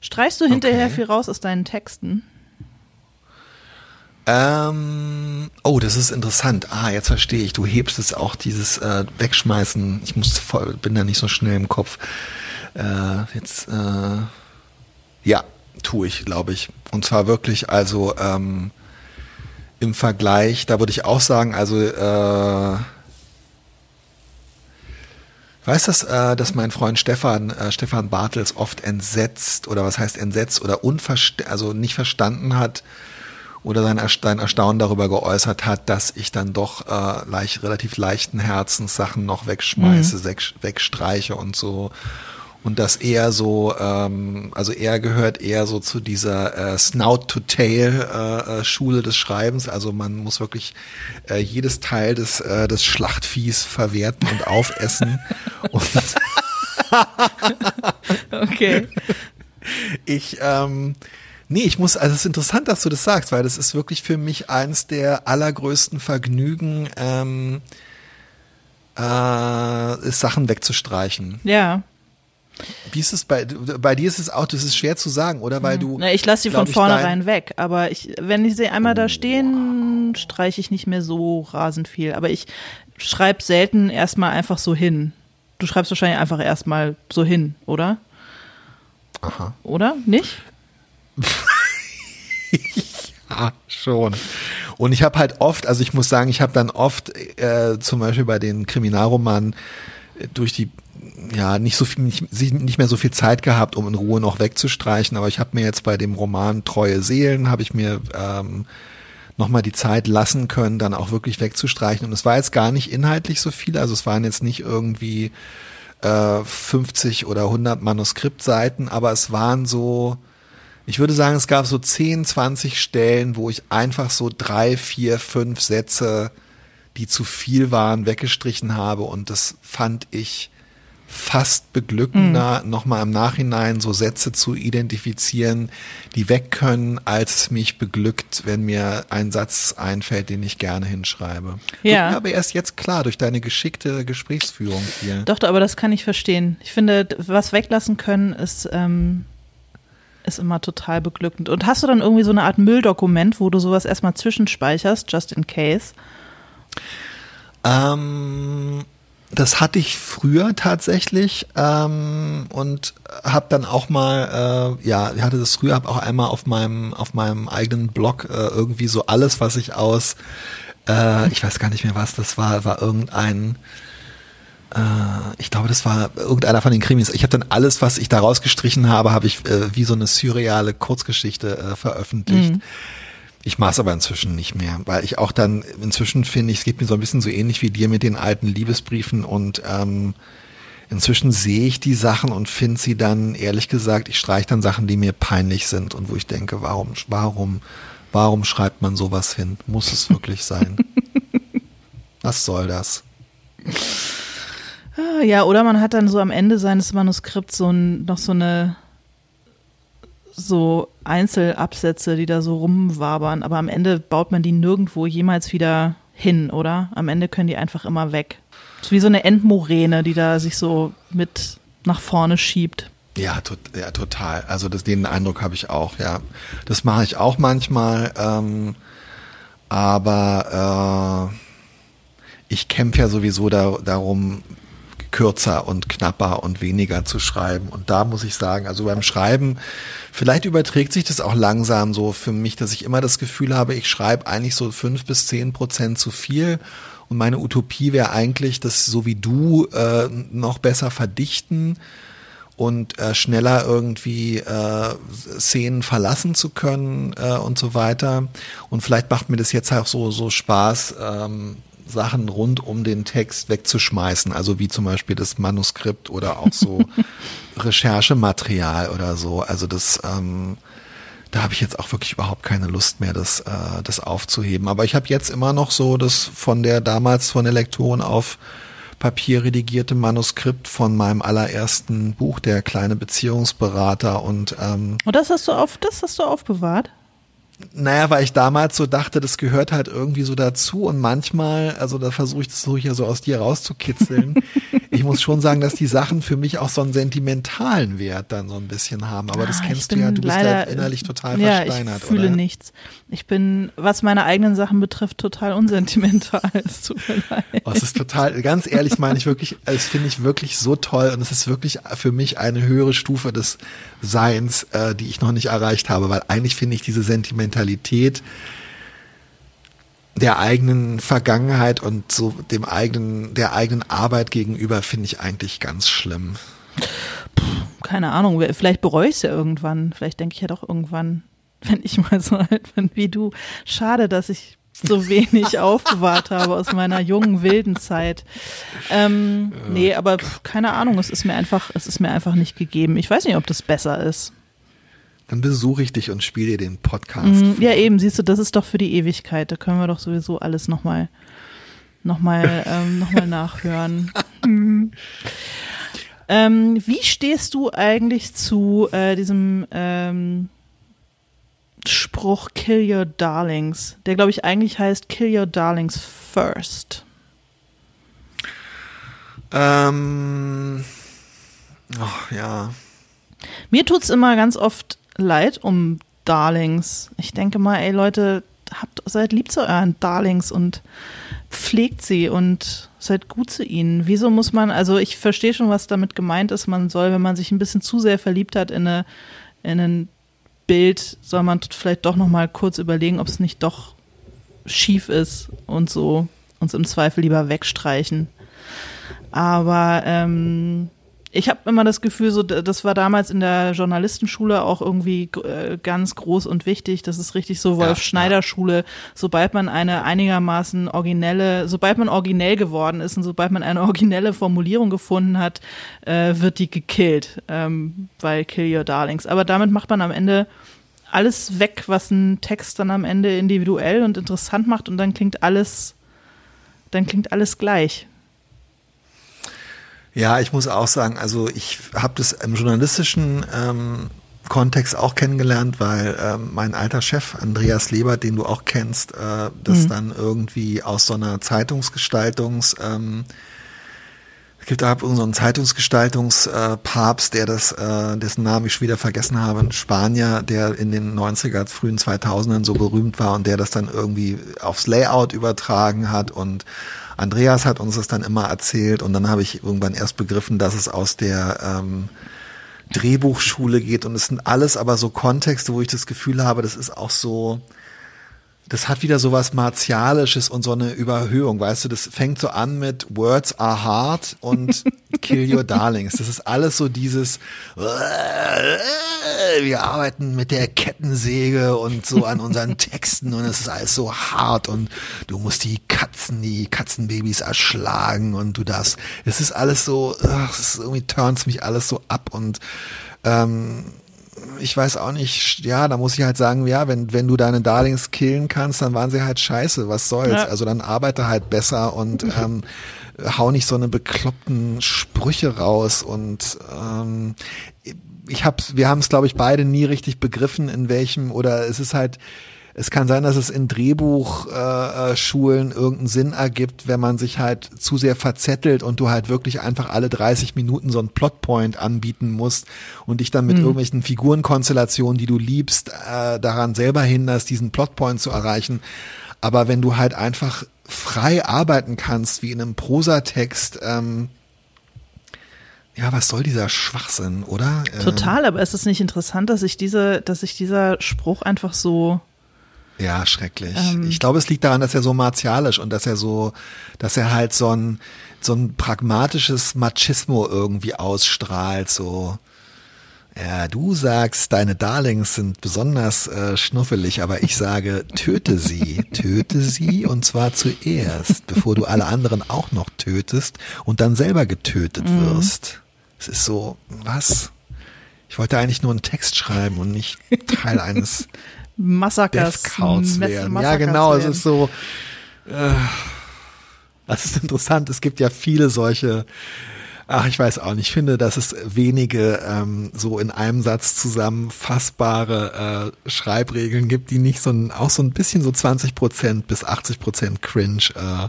streichst du hinterher okay. viel raus aus deinen Texten? Ähm, oh, das ist interessant. Ah, jetzt verstehe ich. Du hebst es auch dieses äh, Wegschmeißen. Ich muss voll, bin da nicht so schnell im Kopf. Äh, jetzt, äh, ja, tue ich, glaube ich. Und zwar wirklich, also ähm, im Vergleich, da würde ich auch sagen, also äh, Weißt du, äh, dass mein Freund Stefan, äh, Stefan Bartels oft entsetzt oder was heißt entsetzt oder unverst also nicht verstanden hat, oder sein, sein Erstaunen darüber geäußert hat, dass ich dann doch äh, leicht, relativ leichten Herzens Sachen noch wegschmeiße, mhm. wegstreiche und so. Und dass er so, ähm, also er gehört eher so zu dieser äh, Snout-to-Tail-Schule äh, des Schreibens. Also man muss wirklich äh, jedes Teil des, äh, des Schlachtviehs verwerten und aufessen. und okay. Ich, ähm, Nee, ich muss, also es ist interessant, dass du das sagst, weil das ist wirklich für mich eins der allergrößten Vergnügen, ähm, äh, Sachen wegzustreichen. Ja. Wie ist es bei, bei dir ist es auch, das ist schwer zu sagen, oder? Weil du. Na, ich lasse sie von vornherein weg, aber ich, wenn ich sie einmal da stehen, streiche ich nicht mehr so rasend viel. Aber ich schreibe selten erstmal einfach so hin. Du schreibst wahrscheinlich einfach erstmal so hin, oder? Aha. Oder? Nicht? ja, schon. Und ich habe halt oft, also ich muss sagen, ich habe dann oft äh, zum Beispiel bei den Kriminalromanen äh, durch die ja nicht so viel nicht, nicht mehr so viel Zeit gehabt, um in Ruhe noch wegzustreichen. Aber ich habe mir jetzt bei dem Roman Treue Seelen habe ich mir ähm, nochmal die Zeit lassen können, dann auch wirklich wegzustreichen. Und es war jetzt gar nicht inhaltlich so viel, also es waren jetzt nicht irgendwie äh, 50 oder 100 Manuskriptseiten, aber es waren so, ich würde sagen, es gab so 10, 20 Stellen, wo ich einfach so drei, vier, fünf Sätze, die zu viel waren, weggestrichen habe und das fand ich fast beglückender, mhm. nochmal im Nachhinein so Sätze zu identifizieren, die weg können, als es mich beglückt, wenn mir ein Satz einfällt, den ich gerne hinschreibe. Ja. aber erst jetzt klar, durch deine geschickte Gesprächsführung hier. Doch, aber das kann ich verstehen. Ich finde, was weglassen können, ist, ähm, ist immer total beglückend. Und hast du dann irgendwie so eine Art Mülldokument, wo du sowas erstmal zwischenspeicherst, just in case? Ähm das hatte ich früher tatsächlich ähm, und habe dann auch mal, äh, ja, ich hatte das früher, habe auch einmal auf meinem auf meinem eigenen Blog äh, irgendwie so alles, was ich aus, äh, ich weiß gar nicht mehr was, das war, war irgendein, ich glaube, das war irgendeiner von den Krimis. Ich habe dann alles, was ich da rausgestrichen habe, habe ich äh, wie so eine surreale Kurzgeschichte äh, veröffentlicht. Mhm. Ich maß aber inzwischen nicht mehr, weil ich auch dann inzwischen finde, ich, es geht mir so ein bisschen so ähnlich wie dir mit den alten Liebesbriefen und ähm, inzwischen sehe ich die Sachen und finde sie dann, ehrlich gesagt, ich streiche dann Sachen, die mir peinlich sind und wo ich denke, warum, warum, warum schreibt man sowas hin? Muss es wirklich sein? Was soll das? Ah, ja, oder man hat dann so am Ende seines Manuskripts so ein, noch so eine so Einzelabsätze, die da so rumwabern, aber am Ende baut man die nirgendwo jemals wieder hin, oder? Am Ende können die einfach immer weg. So wie so eine Endmoräne, die da sich so mit nach vorne schiebt. Ja, to ja total. Also das, den Eindruck habe ich auch, ja. Das mache ich auch manchmal, ähm, aber äh, ich kämpfe ja sowieso da, darum, kürzer und knapper und weniger zu schreiben. Und da muss ich sagen, also beim Schreiben, vielleicht überträgt sich das auch langsam so für mich, dass ich immer das Gefühl habe, ich schreibe eigentlich so fünf bis zehn Prozent zu viel. Und meine Utopie wäre eigentlich, das so wie du äh, noch besser verdichten und äh, schneller irgendwie äh, Szenen verlassen zu können äh, und so weiter. Und vielleicht macht mir das jetzt auch so so Spaß, ähm, Sachen rund um den Text wegzuschmeißen, also wie zum Beispiel das Manuskript oder auch so Recherchematerial oder so. Also das, ähm, da habe ich jetzt auch wirklich überhaupt keine Lust mehr, das, äh, das aufzuheben. Aber ich habe jetzt immer noch so das von der damals von der Lektorin auf Papier redigierte Manuskript von meinem allerersten Buch, der kleine Beziehungsberater und ähm, und das hast du auf, das hast du aufbewahrt? Naja, weil ich damals so dachte, das gehört halt irgendwie so dazu und manchmal, also da versuche ich das so ja so aus dir rauszukitzeln. ich muss schon sagen, dass die Sachen für mich auch so einen sentimentalen Wert dann so ein bisschen haben. Aber ah, das kennst du ja, du bist leider, halt innerlich total ja, versteinert, ich fühle oder? nichts. Ich bin, was meine eigenen Sachen betrifft, total unsentimental. Es tut mir leid. Oh, es ist total, ganz ehrlich meine ich wirklich, es finde ich wirklich so toll und es ist wirklich für mich eine höhere Stufe des Seins, äh, die ich noch nicht erreicht habe, weil eigentlich finde ich diese Sentimentalität der eigenen Vergangenheit und so dem eigenen, der eigenen Arbeit gegenüber finde ich eigentlich ganz schlimm. Puh, keine Ahnung, vielleicht bereue ich es ja irgendwann. Vielleicht denke ich ja doch irgendwann, wenn ich mal so alt bin wie du. Schade, dass ich so wenig aufbewahrt habe aus meiner jungen wilden Zeit. Ähm, nee, aber keine Ahnung, es ist mir einfach, es ist mir einfach nicht gegeben. Ich weiß nicht, ob das besser ist. Dann besuche ich dich und spiele dir den Podcast. Mhm, ja, eben, siehst du, das ist doch für die Ewigkeit. Da können wir doch sowieso alles nochmal noch mal, ähm, noch nachhören. ähm, wie stehst du eigentlich zu äh, diesem ähm, Spruch Kill Your Darlings, der glaube ich eigentlich heißt Kill Your Darlings First. Ähm, oh, ja. Mir tut es immer ganz oft leid um Darlings. Ich denke mal, ey Leute, habt, seid lieb zu euren Darlings und pflegt sie und seid gut zu ihnen. Wieso muss man, also ich verstehe schon, was damit gemeint ist, man soll, wenn man sich ein bisschen zu sehr verliebt hat in eine in einen Bild soll man vielleicht doch noch mal kurz überlegen, ob es nicht doch schief ist und so uns im Zweifel lieber wegstreichen. Aber ähm, ich habe immer das Gefühl, so das war damals in der Journalistenschule auch irgendwie äh, ganz groß und wichtig. Das ist richtig so Wolf ja, Schneider Schule. Sobald man eine einigermaßen originelle, sobald man originell geworden ist und sobald man eine originelle Formulierung gefunden hat, äh, wird die gekillt, ähm, bei Kill Your Darlings. Aber damit macht man am Ende alles weg, was ein Text dann am Ende individuell und interessant macht und dann klingt alles, dann klingt alles gleich. Ja, ich muss auch sagen, also ich habe das im journalistischen ähm, Kontext auch kennengelernt, weil ähm, mein alter Chef Andreas Leber, den du auch kennst, äh, das mhm. dann irgendwie aus so einer Zeitungsgestaltungs ähm, gibt da so einen Zeitungsgestaltungspapst, der das, äh, dessen Namen ich wieder vergessen habe, ein Spanier, der in den 90er, frühen 2000ern so berühmt war und der das dann irgendwie aufs Layout übertragen hat und Andreas hat uns das dann immer erzählt und dann habe ich irgendwann erst begriffen, dass es aus der ähm, Drehbuchschule geht und es sind alles aber so Kontexte, wo ich das Gefühl habe, das ist auch so, das hat wieder so was Martialisches und so eine Überhöhung, weißt du, das fängt so an mit Words are hard und Kill Your Darlings. Das ist alles so dieses, wir arbeiten mit der Kettensäge und so an unseren Texten und es ist alles so hart und du musst die Katzen, die Katzenbabys erschlagen und du das. Es ist alles so, ach, es irgendwie turns mich alles so ab und ähm, ich weiß auch nicht, ja, da muss ich halt sagen, ja, wenn, wenn du deine Darlings killen kannst, dann waren sie halt scheiße, was soll's. Ja. Also dann arbeite halt besser und ähm, hau nicht so eine bekloppten Sprüche raus und ähm, ich hab's, wir haben es, glaube ich, beide nie richtig begriffen, in welchem, oder es ist halt, es kann sein, dass es in Drehbuchschulen äh, irgendeinen Sinn ergibt, wenn man sich halt zu sehr verzettelt und du halt wirklich einfach alle 30 Minuten so einen Plotpoint anbieten musst und dich dann mit mhm. irgendwelchen Figurenkonstellationen, die du liebst, äh, daran selber hinderst, diesen Plotpoint zu erreichen. Aber wenn du halt einfach frei arbeiten kannst, wie in einem Prosatext, ähm, ja, was soll dieser Schwachsinn, oder? Total, aber ist es nicht interessant, dass sich diese, dass sich dieser Spruch einfach so ja, schrecklich. Ähm, ich glaube, es liegt daran, dass er so martialisch und dass er so, dass er halt so ein, so ein pragmatisches Machismo irgendwie ausstrahlt, so. Ja, du sagst, deine Darlings sind besonders äh, schnuffelig, aber ich sage, töte sie, töte sie und zwar zuerst, bevor du alle anderen auch noch tötest und dann selber getötet mhm. wirst. Es ist so, was? Ich wollte eigentlich nur einen Text schreiben und nicht Teil eines Massakers. werden. Ja, genau, werden. es ist so. Äh, das ist interessant. Es gibt ja viele solche. Ach, ich weiß auch nicht. Ich finde, dass es wenige ähm, so in einem Satz zusammenfassbare äh, Schreibregeln gibt, die nicht so ein, auch so ein bisschen so 20 Prozent bis 80 Prozent Cringe äh,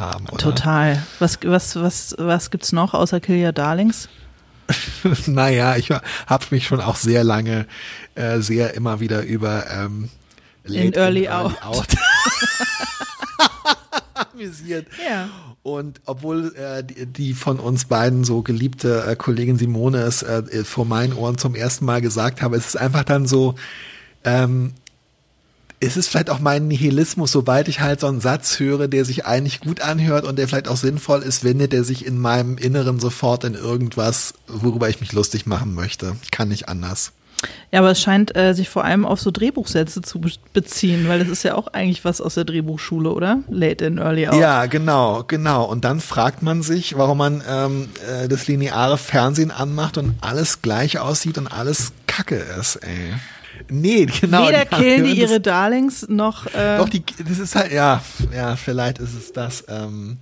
haben. Oder? Total. Was was was was gibt's noch außer Kill Your Darlings? naja, ich habe mich schon auch sehr lange, äh, sehr immer wieder über ähm, Late in Early, early Out, out amüsiert. Ja. Und obwohl äh, die, die, von uns beiden so geliebte äh, Kollegin Simone es äh, vor meinen Ohren zum ersten Mal gesagt habe, es ist einfach dann so, ähm, es ist vielleicht auch mein Nihilismus, sobald ich halt so einen Satz höre, der sich eigentlich gut anhört und der vielleicht auch sinnvoll ist, wendet er sich in meinem Inneren sofort in irgendwas, worüber ich mich lustig machen möchte. Kann nicht anders. Ja, aber es scheint äh, sich vor allem auf so Drehbuchsätze zu beziehen, weil das ist ja auch eigentlich was aus der Drehbuchschule, oder? Late in Early Out. Ja, genau, genau. Und dann fragt man sich, warum man ähm, äh, das lineare Fernsehen anmacht und alles gleich aussieht und alles Kacke ist, ey. Nee, genau. Weder killen die ihre Darlings noch. Äh doch, die, das ist halt, ja, ja, vielleicht ist es das. Ähm,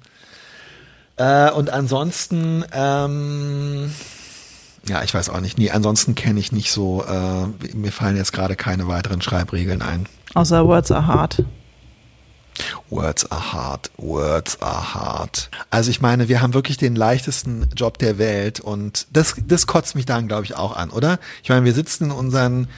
äh, und ansonsten, ähm, ja, ich weiß auch nicht. Nee, ansonsten kenne ich nicht so, äh, mir fallen jetzt gerade keine weiteren Schreibregeln ein. Außer Words are hard. Words are hard, words are hard. Also ich meine, wir haben wirklich den leichtesten Job der Welt und das, das kotzt mich dann, glaube ich, auch an, oder? Ich meine, wir sitzen in unseren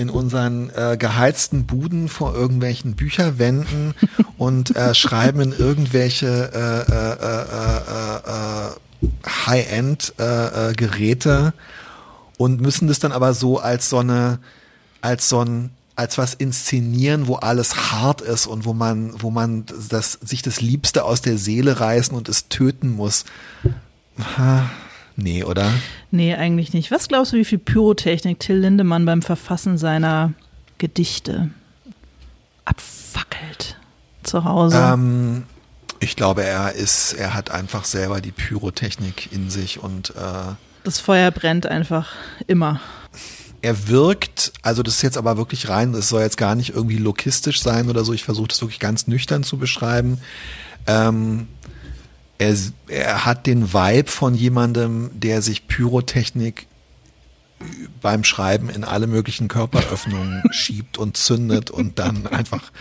in unseren äh, geheizten Buden vor irgendwelchen Bücherwänden und äh, schreiben in irgendwelche äh, äh, äh, äh, High-End-Geräte und müssen das dann aber so als so eine, als so ein, als was inszenieren, wo alles hart ist und wo man, wo man das, sich das Liebste aus der Seele reißen und es töten muss. Nee, oder? Nee, eigentlich nicht. Was glaubst du, wie viel Pyrotechnik Till Lindemann beim Verfassen seiner Gedichte abfackelt zu Hause? Ähm, ich glaube, er ist, er hat einfach selber die Pyrotechnik in sich und äh, das Feuer brennt einfach immer. Er wirkt, also das ist jetzt aber wirklich rein, das soll jetzt gar nicht irgendwie lokistisch sein oder so. Ich versuche das wirklich ganz nüchtern zu beschreiben. Ähm, er, er hat den Vibe von jemandem, der sich Pyrotechnik beim Schreiben in alle möglichen Körperöffnungen schiebt und zündet und dann einfach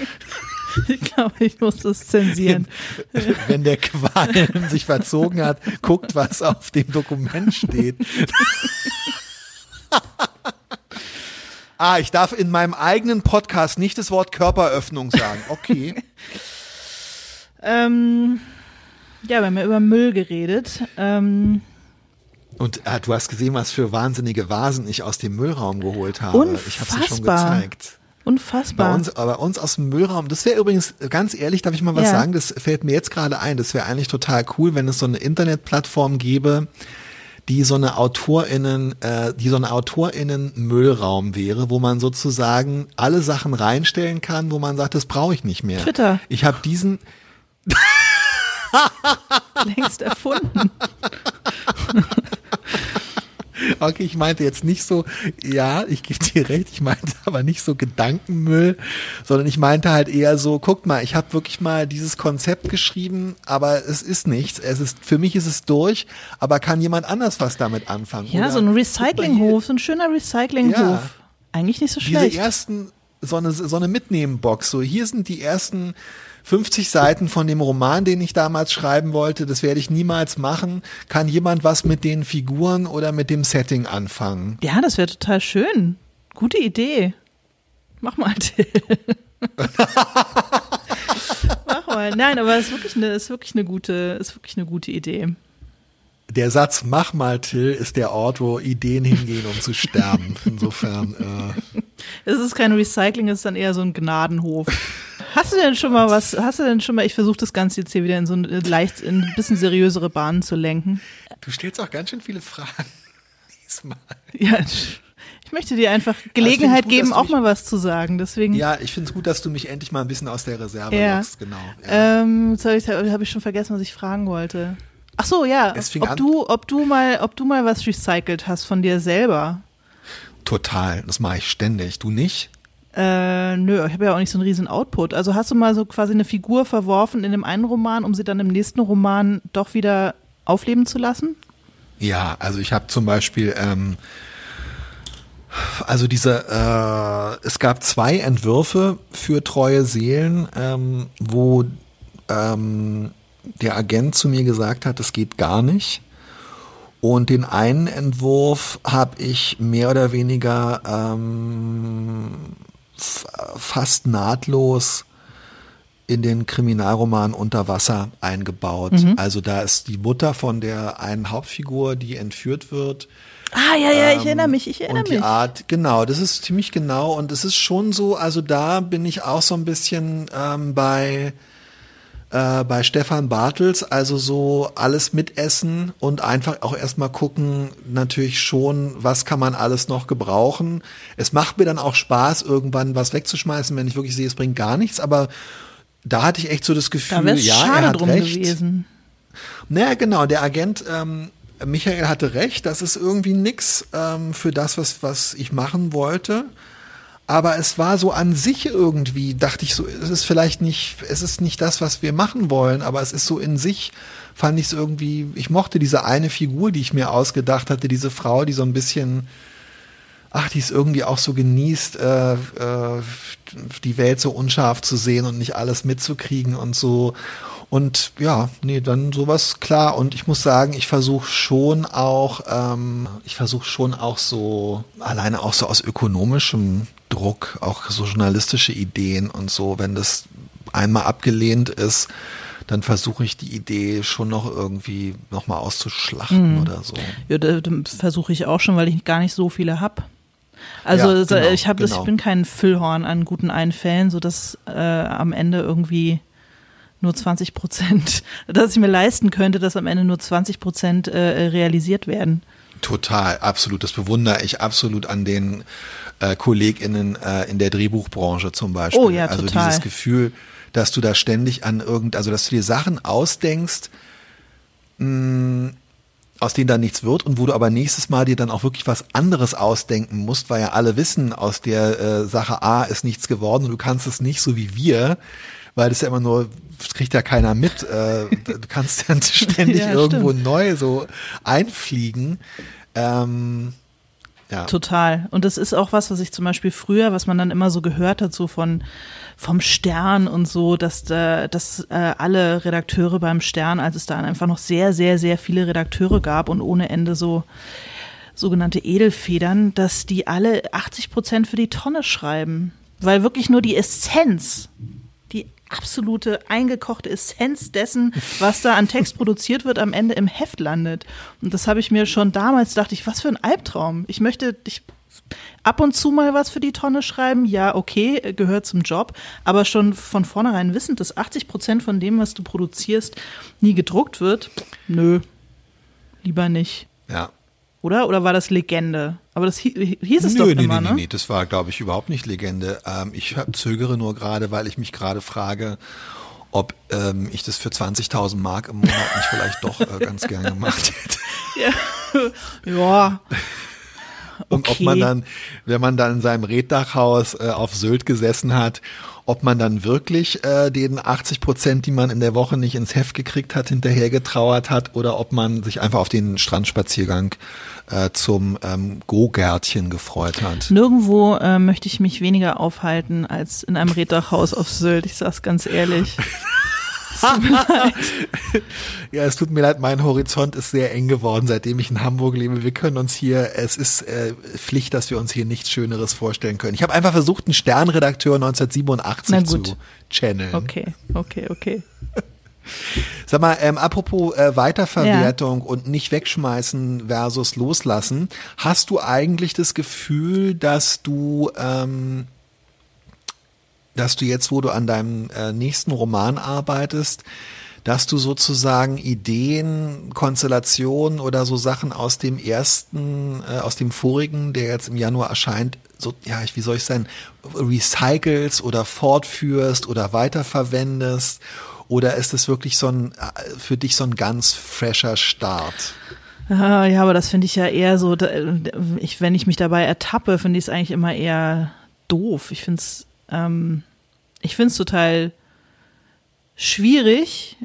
Ich glaube, ich muss das zensieren. Wenn der Qualm sich verzogen hat, guckt, was auf dem Dokument steht. ah, ich darf in meinem eigenen Podcast nicht das Wort Körperöffnung sagen. Okay. ähm, ja, wir haben ja über Müll geredet. Ähm, und ah, du hast gesehen, was für wahnsinnige Vasen ich aus dem Müllraum geholt habe. Unfassbar. Ich habe sie schon gezeigt. Unfassbar. Bei uns, bei uns aus dem Müllraum. Das wäre übrigens, ganz ehrlich, darf ich mal was ja. sagen? Das fällt mir jetzt gerade ein. Das wäre eigentlich total cool, wenn es so eine Internetplattform gäbe, die so eine AutorInnen, äh, die so eine AutorInnen Müllraum wäre, wo man sozusagen alle Sachen reinstellen kann, wo man sagt, das brauche ich nicht mehr. Twitter. Ich habe diesen längst erfunden. Okay, ich meinte jetzt nicht so, ja, ich gebe dir recht, ich meinte aber nicht so Gedankenmüll, sondern ich meinte halt eher so, guck mal, ich habe wirklich mal dieses Konzept geschrieben, aber es ist nichts. Es ist, für mich ist es durch, aber kann jemand anders was damit anfangen? Ja, Oder, so ein Recyclinghof, so ein schöner Recyclinghof. Ja, Eigentlich nicht so schlecht. Diese ersten, so eine, so eine Mitnehmen-Box, so hier sind die ersten 50 Seiten von dem Roman, den ich damals schreiben wollte, das werde ich niemals machen. Kann jemand was mit den Figuren oder mit dem Setting anfangen? Ja, das wäre total schön. Gute Idee. Mach mal, Till. Mach mal. Nein, aber es ist wirklich eine, ist wirklich eine gute, ist wirklich eine gute Idee. Der Satz "Mach mal, Till" ist der Ort, wo Ideen hingehen, um zu sterben. Insofern. Äh es ist kein Recycling, es ist dann eher so ein Gnadenhof. Hast du denn schon mal was, hast du denn schon mal, ich versuche das Ganze jetzt hier wieder in so eine leicht, in ein bisschen seriösere Bahnen zu lenken. Du stellst auch ganz schön viele Fragen diesmal. Ja, ich möchte dir einfach Gelegenheit gut, geben, auch mal was zu sagen. Deswegen. Ja, ich finde es gut, dass du mich endlich mal ein bisschen aus der Reserve ja. lockst, genau. Ja. Ähm, jetzt habe ich schon vergessen, was ich fragen wollte. Ach so, ja. Ob du, ob du mal, ob du mal was recycelt hast von dir selber. Total. Das mache ich ständig. Du nicht? Äh, nö, ich habe ja auch nicht so einen riesen Output. Also hast du mal so quasi eine Figur verworfen in dem einen Roman, um sie dann im nächsten Roman doch wieder aufleben zu lassen? Ja, also ich habe zum Beispiel, ähm, also diese, äh, es gab zwei Entwürfe für treue Seelen, ähm, wo ähm, der Agent zu mir gesagt hat, das geht gar nicht. Und den einen Entwurf habe ich mehr oder weniger ähm, fast nahtlos in den Kriminalroman Unter Wasser eingebaut. Mhm. Also da ist die Mutter von der einen Hauptfigur, die entführt wird. Ah, ja, ja, ich erinnere mich, ich erinnere und die mich. Art, genau, das ist ziemlich genau und es ist schon so, also da bin ich auch so ein bisschen ähm, bei äh, bei Stefan Bartels, also so alles mitessen und einfach auch erstmal gucken, natürlich schon, was kann man alles noch gebrauchen. Es macht mir dann auch Spaß, irgendwann was wegzuschmeißen, wenn ich wirklich sehe, es bringt gar nichts, aber da hatte ich echt so das Gefühl, da ja, schade er hat drum recht. Gewesen. Naja, genau, der Agent ähm, Michael hatte recht, das ist irgendwie nix ähm, für das, was, was ich machen wollte aber es war so an sich irgendwie, dachte ich so, es ist vielleicht nicht, es ist nicht das, was wir machen wollen, aber es ist so in sich, fand ich es irgendwie, ich mochte diese eine Figur, die ich mir ausgedacht hatte, diese Frau, die so ein bisschen, ach, die es irgendwie auch so genießt, äh, äh, die Welt so unscharf zu sehen und nicht alles mitzukriegen und so. Und ja, nee, dann sowas klar. Und ich muss sagen, ich versuche schon auch, ähm, ich versuche schon auch so, alleine auch so aus ökonomischem Druck, auch so journalistische Ideen und so, wenn das einmal abgelehnt ist, dann versuche ich die Idee schon noch irgendwie nochmal auszuschlachten mhm. oder so. Ja, versuche ich auch schon, weil ich gar nicht so viele habe. Also ja, genau, ich habe genau. ich bin kein Füllhorn an guten Einfällen, sodass äh, am Ende irgendwie nur 20 Prozent, dass ich mir leisten könnte, dass am Ende nur 20 Prozent äh, realisiert werden. Total, absolut. Das bewundere ich absolut an den äh, KollegInnen äh, in der Drehbuchbranche zum Beispiel. Oh ja, also total. dieses Gefühl, dass du da ständig an irgend, also dass du dir Sachen ausdenkst, mh, aus denen dann nichts wird und wo du aber nächstes Mal dir dann auch wirklich was anderes ausdenken musst, weil ja alle wissen, aus der äh, Sache A ist nichts geworden und du kannst es nicht so wie wir, weil das ja immer nur, das kriegt ja keiner mit. Äh, du kannst dann ständig ja, irgendwo stimmt. neu so einfliegen. Ähm, Total. Und das ist auch was, was ich zum Beispiel früher, was man dann immer so gehört hat, so von vom Stern und so, dass, äh, dass äh, alle Redakteure beim Stern, als es da einfach noch sehr, sehr, sehr viele Redakteure gab und ohne Ende so sogenannte Edelfedern, dass die alle 80 Prozent für die Tonne schreiben. Weil wirklich nur die Essenz, absolute eingekochte Essenz dessen, was da an Text produziert wird, am Ende im Heft landet. Und das habe ich mir schon damals dachte ich, was für ein Albtraum. Ich möchte, ich ab und zu mal was für die Tonne schreiben, ja, okay, gehört zum Job, aber schon von vornherein wissend, dass 80 Prozent von dem, was du produzierst, nie gedruckt wird, nö, lieber nicht. Ja. Oder? Oder war das Legende? Aber das hieß es nö, doch nee, immer, nee, ne? Nee, das war, glaube ich, überhaupt nicht Legende. Ähm, ich zögere nur gerade, weil ich mich gerade frage, ob ähm, ich das für 20.000 Mark im Monat nicht vielleicht doch äh, ganz gerne gemacht hätte. ja. ja. Und okay. ob man dann, wenn man dann in seinem Reddachhaus äh, auf Sylt gesessen hat, ob man dann wirklich äh, den 80 Prozent, die man in der Woche nicht ins Heft gekriegt hat, hinterher getrauert hat oder ob man sich einfach auf den Strandspaziergang äh, zum ähm, Go-Gärtchen gefreut hat. Nirgendwo äh, möchte ich mich weniger aufhalten als in einem Reddachhaus auf Sylt, ich sag's ganz ehrlich. ja, es tut mir leid, mein Horizont ist sehr eng geworden, seitdem ich in Hamburg lebe. Wir können uns hier, es ist äh, Pflicht, dass wir uns hier nichts Schöneres vorstellen können. Ich habe einfach versucht, einen Sternredakteur 1987 zu channeln. Okay, okay, okay. Sag mal, ähm, apropos äh, Weiterverwertung ja. und nicht wegschmeißen versus loslassen, hast du eigentlich das Gefühl, dass du ähm, dass du jetzt, wo du an deinem äh, nächsten Roman arbeitest, dass du sozusagen Ideen, Konstellationen oder so Sachen aus dem ersten, äh, aus dem vorigen, der jetzt im Januar erscheint, so, ja, wie soll ich sagen, recycelst oder fortführst oder weiterverwendest? Oder ist es wirklich so ein, äh, für dich so ein ganz fresher Start? Ah, ja, aber das finde ich ja eher so, ich, wenn ich mich dabei ertappe, finde ich es eigentlich immer eher doof. Ich finde es ähm, ich finde es total schwierig.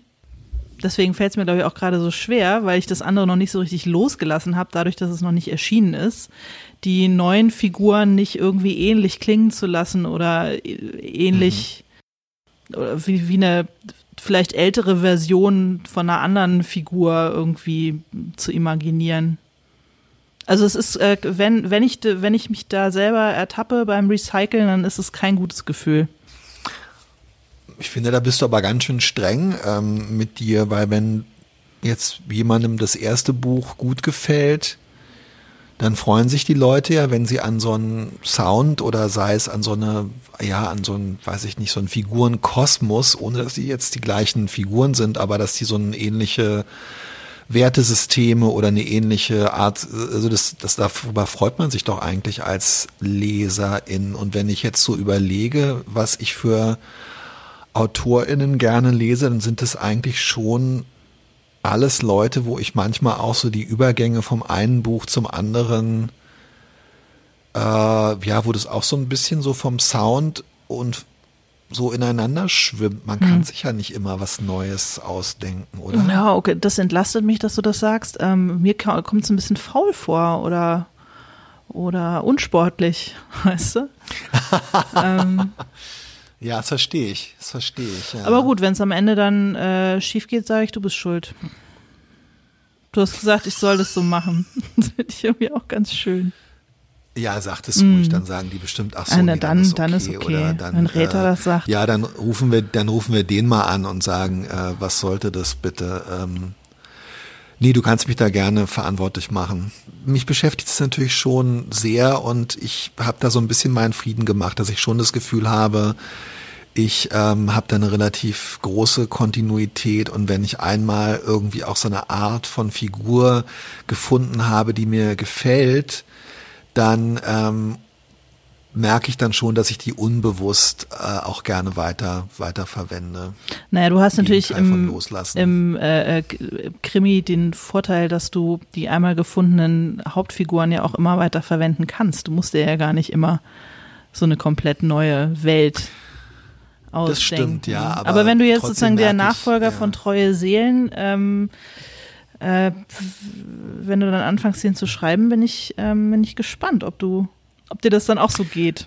Deswegen fällt es mir, glaube ich, auch gerade so schwer, weil ich das andere noch nicht so richtig losgelassen habe, dadurch, dass es noch nicht erschienen ist, die neuen Figuren nicht irgendwie ähnlich klingen zu lassen oder ähnlich mhm. oder wie, wie eine vielleicht ältere Version von einer anderen Figur irgendwie zu imaginieren. Also es ist, äh, wenn, wenn ich, wenn ich mich da selber ertappe beim Recyceln, dann ist es kein gutes Gefühl. Ich finde, da bist du aber ganz schön streng ähm, mit dir, weil wenn jetzt jemandem das erste Buch gut gefällt, dann freuen sich die Leute ja, wenn sie an so einen Sound oder sei es an so eine, ja, an so einen, weiß ich nicht, so einen Figurenkosmos, ohne dass die jetzt die gleichen Figuren sind, aber dass die so eine ähnliche Wertesysteme oder eine ähnliche Art, also das, das darüber freut man sich doch eigentlich als Leserin. Und wenn ich jetzt so überlege, was ich für AutorInnen gerne lese, dann sind es eigentlich schon alles Leute, wo ich manchmal auch so die Übergänge vom einen Buch zum anderen, äh, ja, wo das auch so ein bisschen so vom Sound und so ineinander schwimmt. Man kann hm. sich ja nicht immer was Neues ausdenken, oder? Ja, okay, das entlastet mich, dass du das sagst. Ähm, mir kommt es ein bisschen faul vor oder, oder unsportlich, weißt du? ähm, ja, das verstehe ich. Das verstehe ich. Ja. Aber gut, wenn es am Ende dann äh, schief geht, sage ich, du bist schuld. Du hast gesagt, ich soll das so machen. Das finde ich irgendwie auch ganz schön. Ja, sagt es ruhig, mm. dann sagen die bestimmt, ach so, ah, nee, dann, dann, ist okay. Dann ist okay. Oder dann, Wenn Räter äh, das sagt. Ja, dann rufen wir, dann rufen wir den mal an und sagen, äh, was sollte das bitte? Ähm, nee, du kannst mich da gerne verantwortlich machen. Mich beschäftigt es natürlich schon sehr und ich habe da so ein bisschen meinen Frieden gemacht, dass ich schon das Gefühl habe, Ich ähm, habe da eine relativ große Kontinuität und wenn ich einmal irgendwie auch so eine Art von Figur gefunden habe, die mir gefällt, dann ähm, merke ich dann schon, dass ich die unbewusst äh, auch gerne weiter weiter verwende. Naja, du hast natürlich im, im äh, äh Krimi den Vorteil, dass du die einmal gefundenen Hauptfiguren ja auch immer weiter verwenden kannst. Du musst dir ja gar nicht immer so eine komplett neue Welt ausdenken. Das stimmt, ja. Aber, aber wenn du jetzt sozusagen der Nachfolger ich, ja. von Treue Seelen, ähm, äh, wenn du dann anfängst, den zu schreiben, bin ich, ähm, bin ich gespannt, ob du, ob dir das dann auch so geht.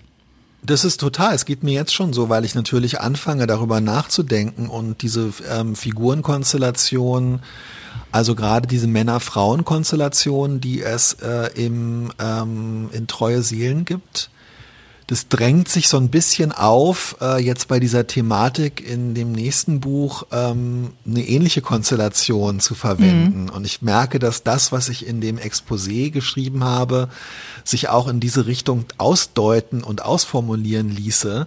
Das ist total. Es geht mir jetzt schon so, weil ich natürlich anfange, darüber nachzudenken und diese ähm, Figurenkonstellation, also gerade diese Männer-Frauen-Konstellation, die es äh, im, ähm, in Treue Seelen gibt, das drängt sich so ein bisschen auf, äh, jetzt bei dieser Thematik in dem nächsten Buch ähm, eine ähnliche Konstellation zu verwenden. Mhm. Und ich merke, dass das, was ich in dem Exposé geschrieben habe, sich auch in diese Richtung ausdeuten und ausformulieren ließe.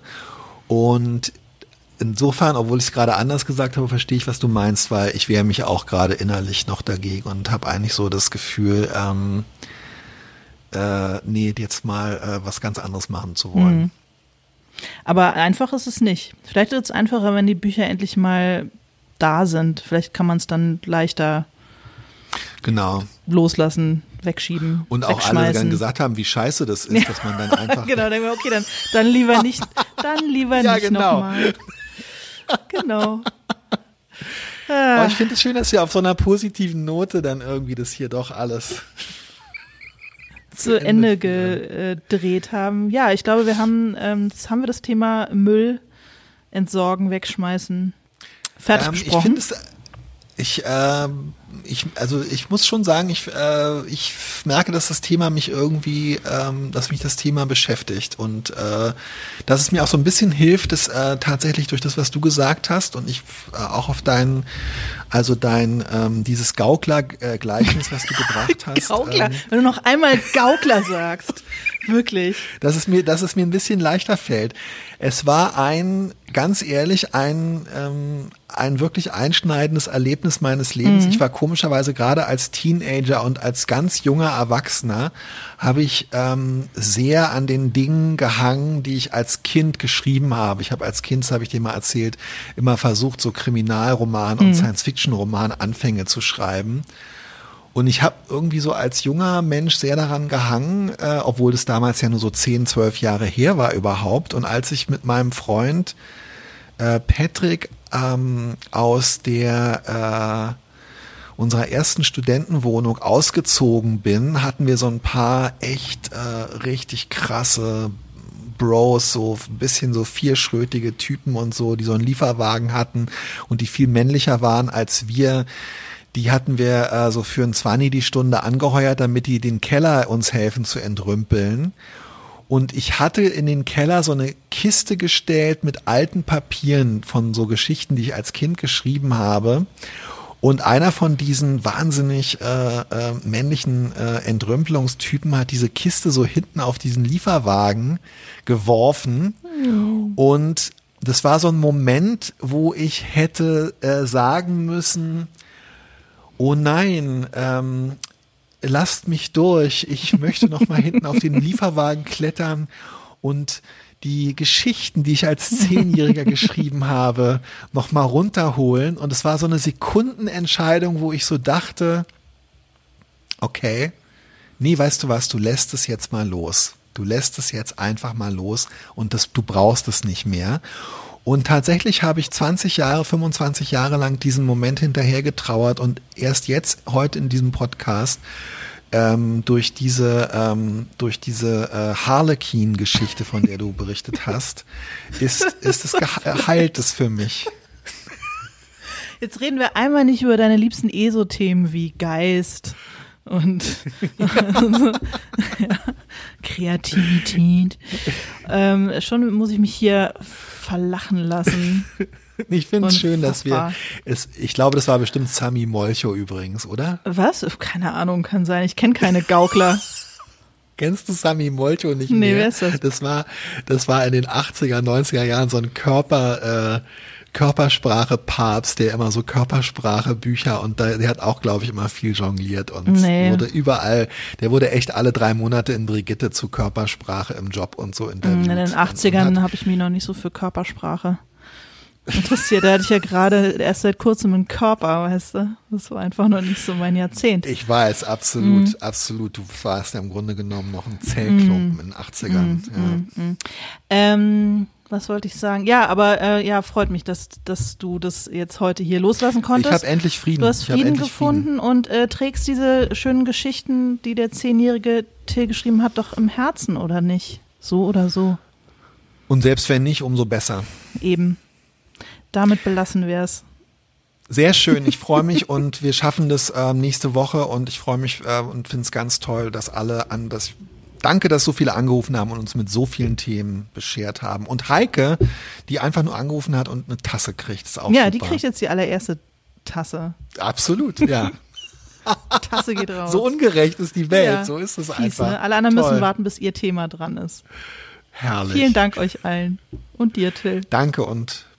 Und insofern, obwohl ich es gerade anders gesagt habe, verstehe ich, was du meinst, weil ich wehre mich auch gerade innerlich noch dagegen und habe eigentlich so das Gefühl, ähm, äh, nee, jetzt mal äh, was ganz anderes machen zu wollen. Mhm. Aber einfach ist es nicht. Vielleicht ist es einfacher, wenn die Bücher endlich mal da sind. Vielleicht kann man es dann leichter genau. loslassen, wegschieben. Und auch alle dann gesagt haben, wie scheiße das ist, dass man dann einfach. genau, dann okay, dann, dann lieber nicht, dann lieber ja, nicht genau. nochmal. Genau. Aber ich finde es schön, dass wir auf so einer positiven Note dann irgendwie das hier doch alles zu Ende, gedreht haben. Ja, ich glaube, wir haben, ähm, das haben wir das Thema Müll entsorgen, wegschmeißen fertig ähm, besprochen. Ich finde es, ich, äh, ich, also ich muss schon sagen, ich, äh, ich merke, dass das Thema mich irgendwie, ähm, dass mich das Thema beschäftigt und äh, dass es mir auch so ein bisschen hilft, dass äh, tatsächlich durch das, was du gesagt hast und ich äh, auch auf dein, also dein, ähm, dieses Gaukler-Gleichnis, was du gebracht hast. Gaukler, ähm, wenn du noch einmal Gaukler sagst. Wirklich. Dass es mir, dass es mir ein bisschen leichter fällt. Es war ein, ganz ehrlich, ein, ähm, ein wirklich einschneidendes Erlebnis meines Lebens. Mhm. Ich war komischerweise gerade als Teenager und als ganz junger Erwachsener habe ich ähm, sehr an den Dingen gehangen, die ich als Kind geschrieben habe. Ich habe als Kind, das habe ich dir mal erzählt, immer versucht, so Kriminalroman mhm. und Science-Fiction-Roman Anfänge zu schreiben. Und ich habe irgendwie so als junger Mensch sehr daran gehangen, äh, obwohl das damals ja nur so 10, 12 Jahre her war überhaupt. Und als ich mit meinem Freund äh, Patrick ähm, aus der äh, unserer ersten Studentenwohnung ausgezogen bin, hatten wir so ein paar echt äh, richtig krasse Bros, so ein bisschen so vierschrötige Typen und so, die so einen Lieferwagen hatten und die viel männlicher waren als wir die hatten wir äh, so für ein 20 die Stunde angeheuert, damit die den Keller uns helfen zu entrümpeln. Und ich hatte in den Keller so eine Kiste gestellt mit alten Papieren von so Geschichten, die ich als Kind geschrieben habe. Und einer von diesen wahnsinnig äh, äh, männlichen äh, Entrümpelungstypen hat diese Kiste so hinten auf diesen Lieferwagen geworfen. Mhm. Und das war so ein Moment, wo ich hätte äh, sagen müssen, oh nein, ähm, lasst mich durch, ich möchte noch mal hinten auf den Lieferwagen klettern und die Geschichten, die ich als Zehnjähriger geschrieben habe, noch mal runterholen. Und es war so eine Sekundenentscheidung, wo ich so dachte, okay, nee, weißt du was, du lässt es jetzt mal los. Du lässt es jetzt einfach mal los und das, du brauchst es nicht mehr. Und tatsächlich habe ich 20 Jahre, 25 Jahre lang diesen Moment hinterher getrauert und erst jetzt, heute in diesem Podcast, ähm, durch diese, ähm, durch diese äh, Harlequin-Geschichte, von der du berichtet hast, ist, ist es geheilt es für mich. Jetzt reden wir einmal nicht über deine liebsten ESO-Themen wie Geist und also, ja, Kreativität. Ähm, schon muss ich mich hier verlachen lassen. Ich finde es schön, dass wir es, ich glaube, das war bestimmt Sami Molcho übrigens, oder? Was? Keine Ahnung, kann sein. Ich kenne keine Gaukler. Kennst du Sami Molcho nicht nee, mehr? Wer ist das? Das war, das war in den 80er, 90er Jahren so ein Körper, äh, Körpersprache-Papst, der immer so Körpersprache-Bücher und da, der hat auch, glaube ich, immer viel jongliert und nee. wurde überall, der wurde echt alle drei Monate in Brigitte zu Körpersprache im Job und so interviewt. In den 80ern habe ich mich noch nicht so für Körpersprache interessiert. Da hatte ich ja gerade erst seit kurzem einen Körper, weißt du? Das war einfach noch nicht so mein Jahrzehnt. Ich weiß, absolut, mm. absolut. Du warst ja im Grunde genommen noch ein Zellklumpen mm. in den 80ern. Mm, ja. Mm, mm. Ähm, was wollte ich sagen? Ja, aber äh, ja, freut mich, dass, dass du das jetzt heute hier loslassen konntest. Ich habe endlich Frieden. Du hast Frieden gefunden Frieden. und äh, trägst diese schönen Geschichten, die der zehnjährige Till geschrieben hat, doch im Herzen, oder nicht? So oder so. Und selbst wenn nicht, umso besser. Eben. Damit belassen wir es. Sehr schön, ich freue mich und wir schaffen das ähm, nächste Woche und ich freue mich äh, und finde es ganz toll, dass alle an das. Danke, dass so viele angerufen haben und uns mit so vielen Themen beschert haben. Und Heike, die einfach nur angerufen hat und eine Tasse kriegt, ist auch Ja, super. die kriegt jetzt die allererste Tasse. Absolut, ja. Tasse geht raus. So ungerecht ist die Welt, ja, so ist es fies, einfach. Ne? Alle anderen Toll. müssen warten, bis ihr Thema dran ist. Herrlich. Vielen Dank euch allen und dir, Till. Danke und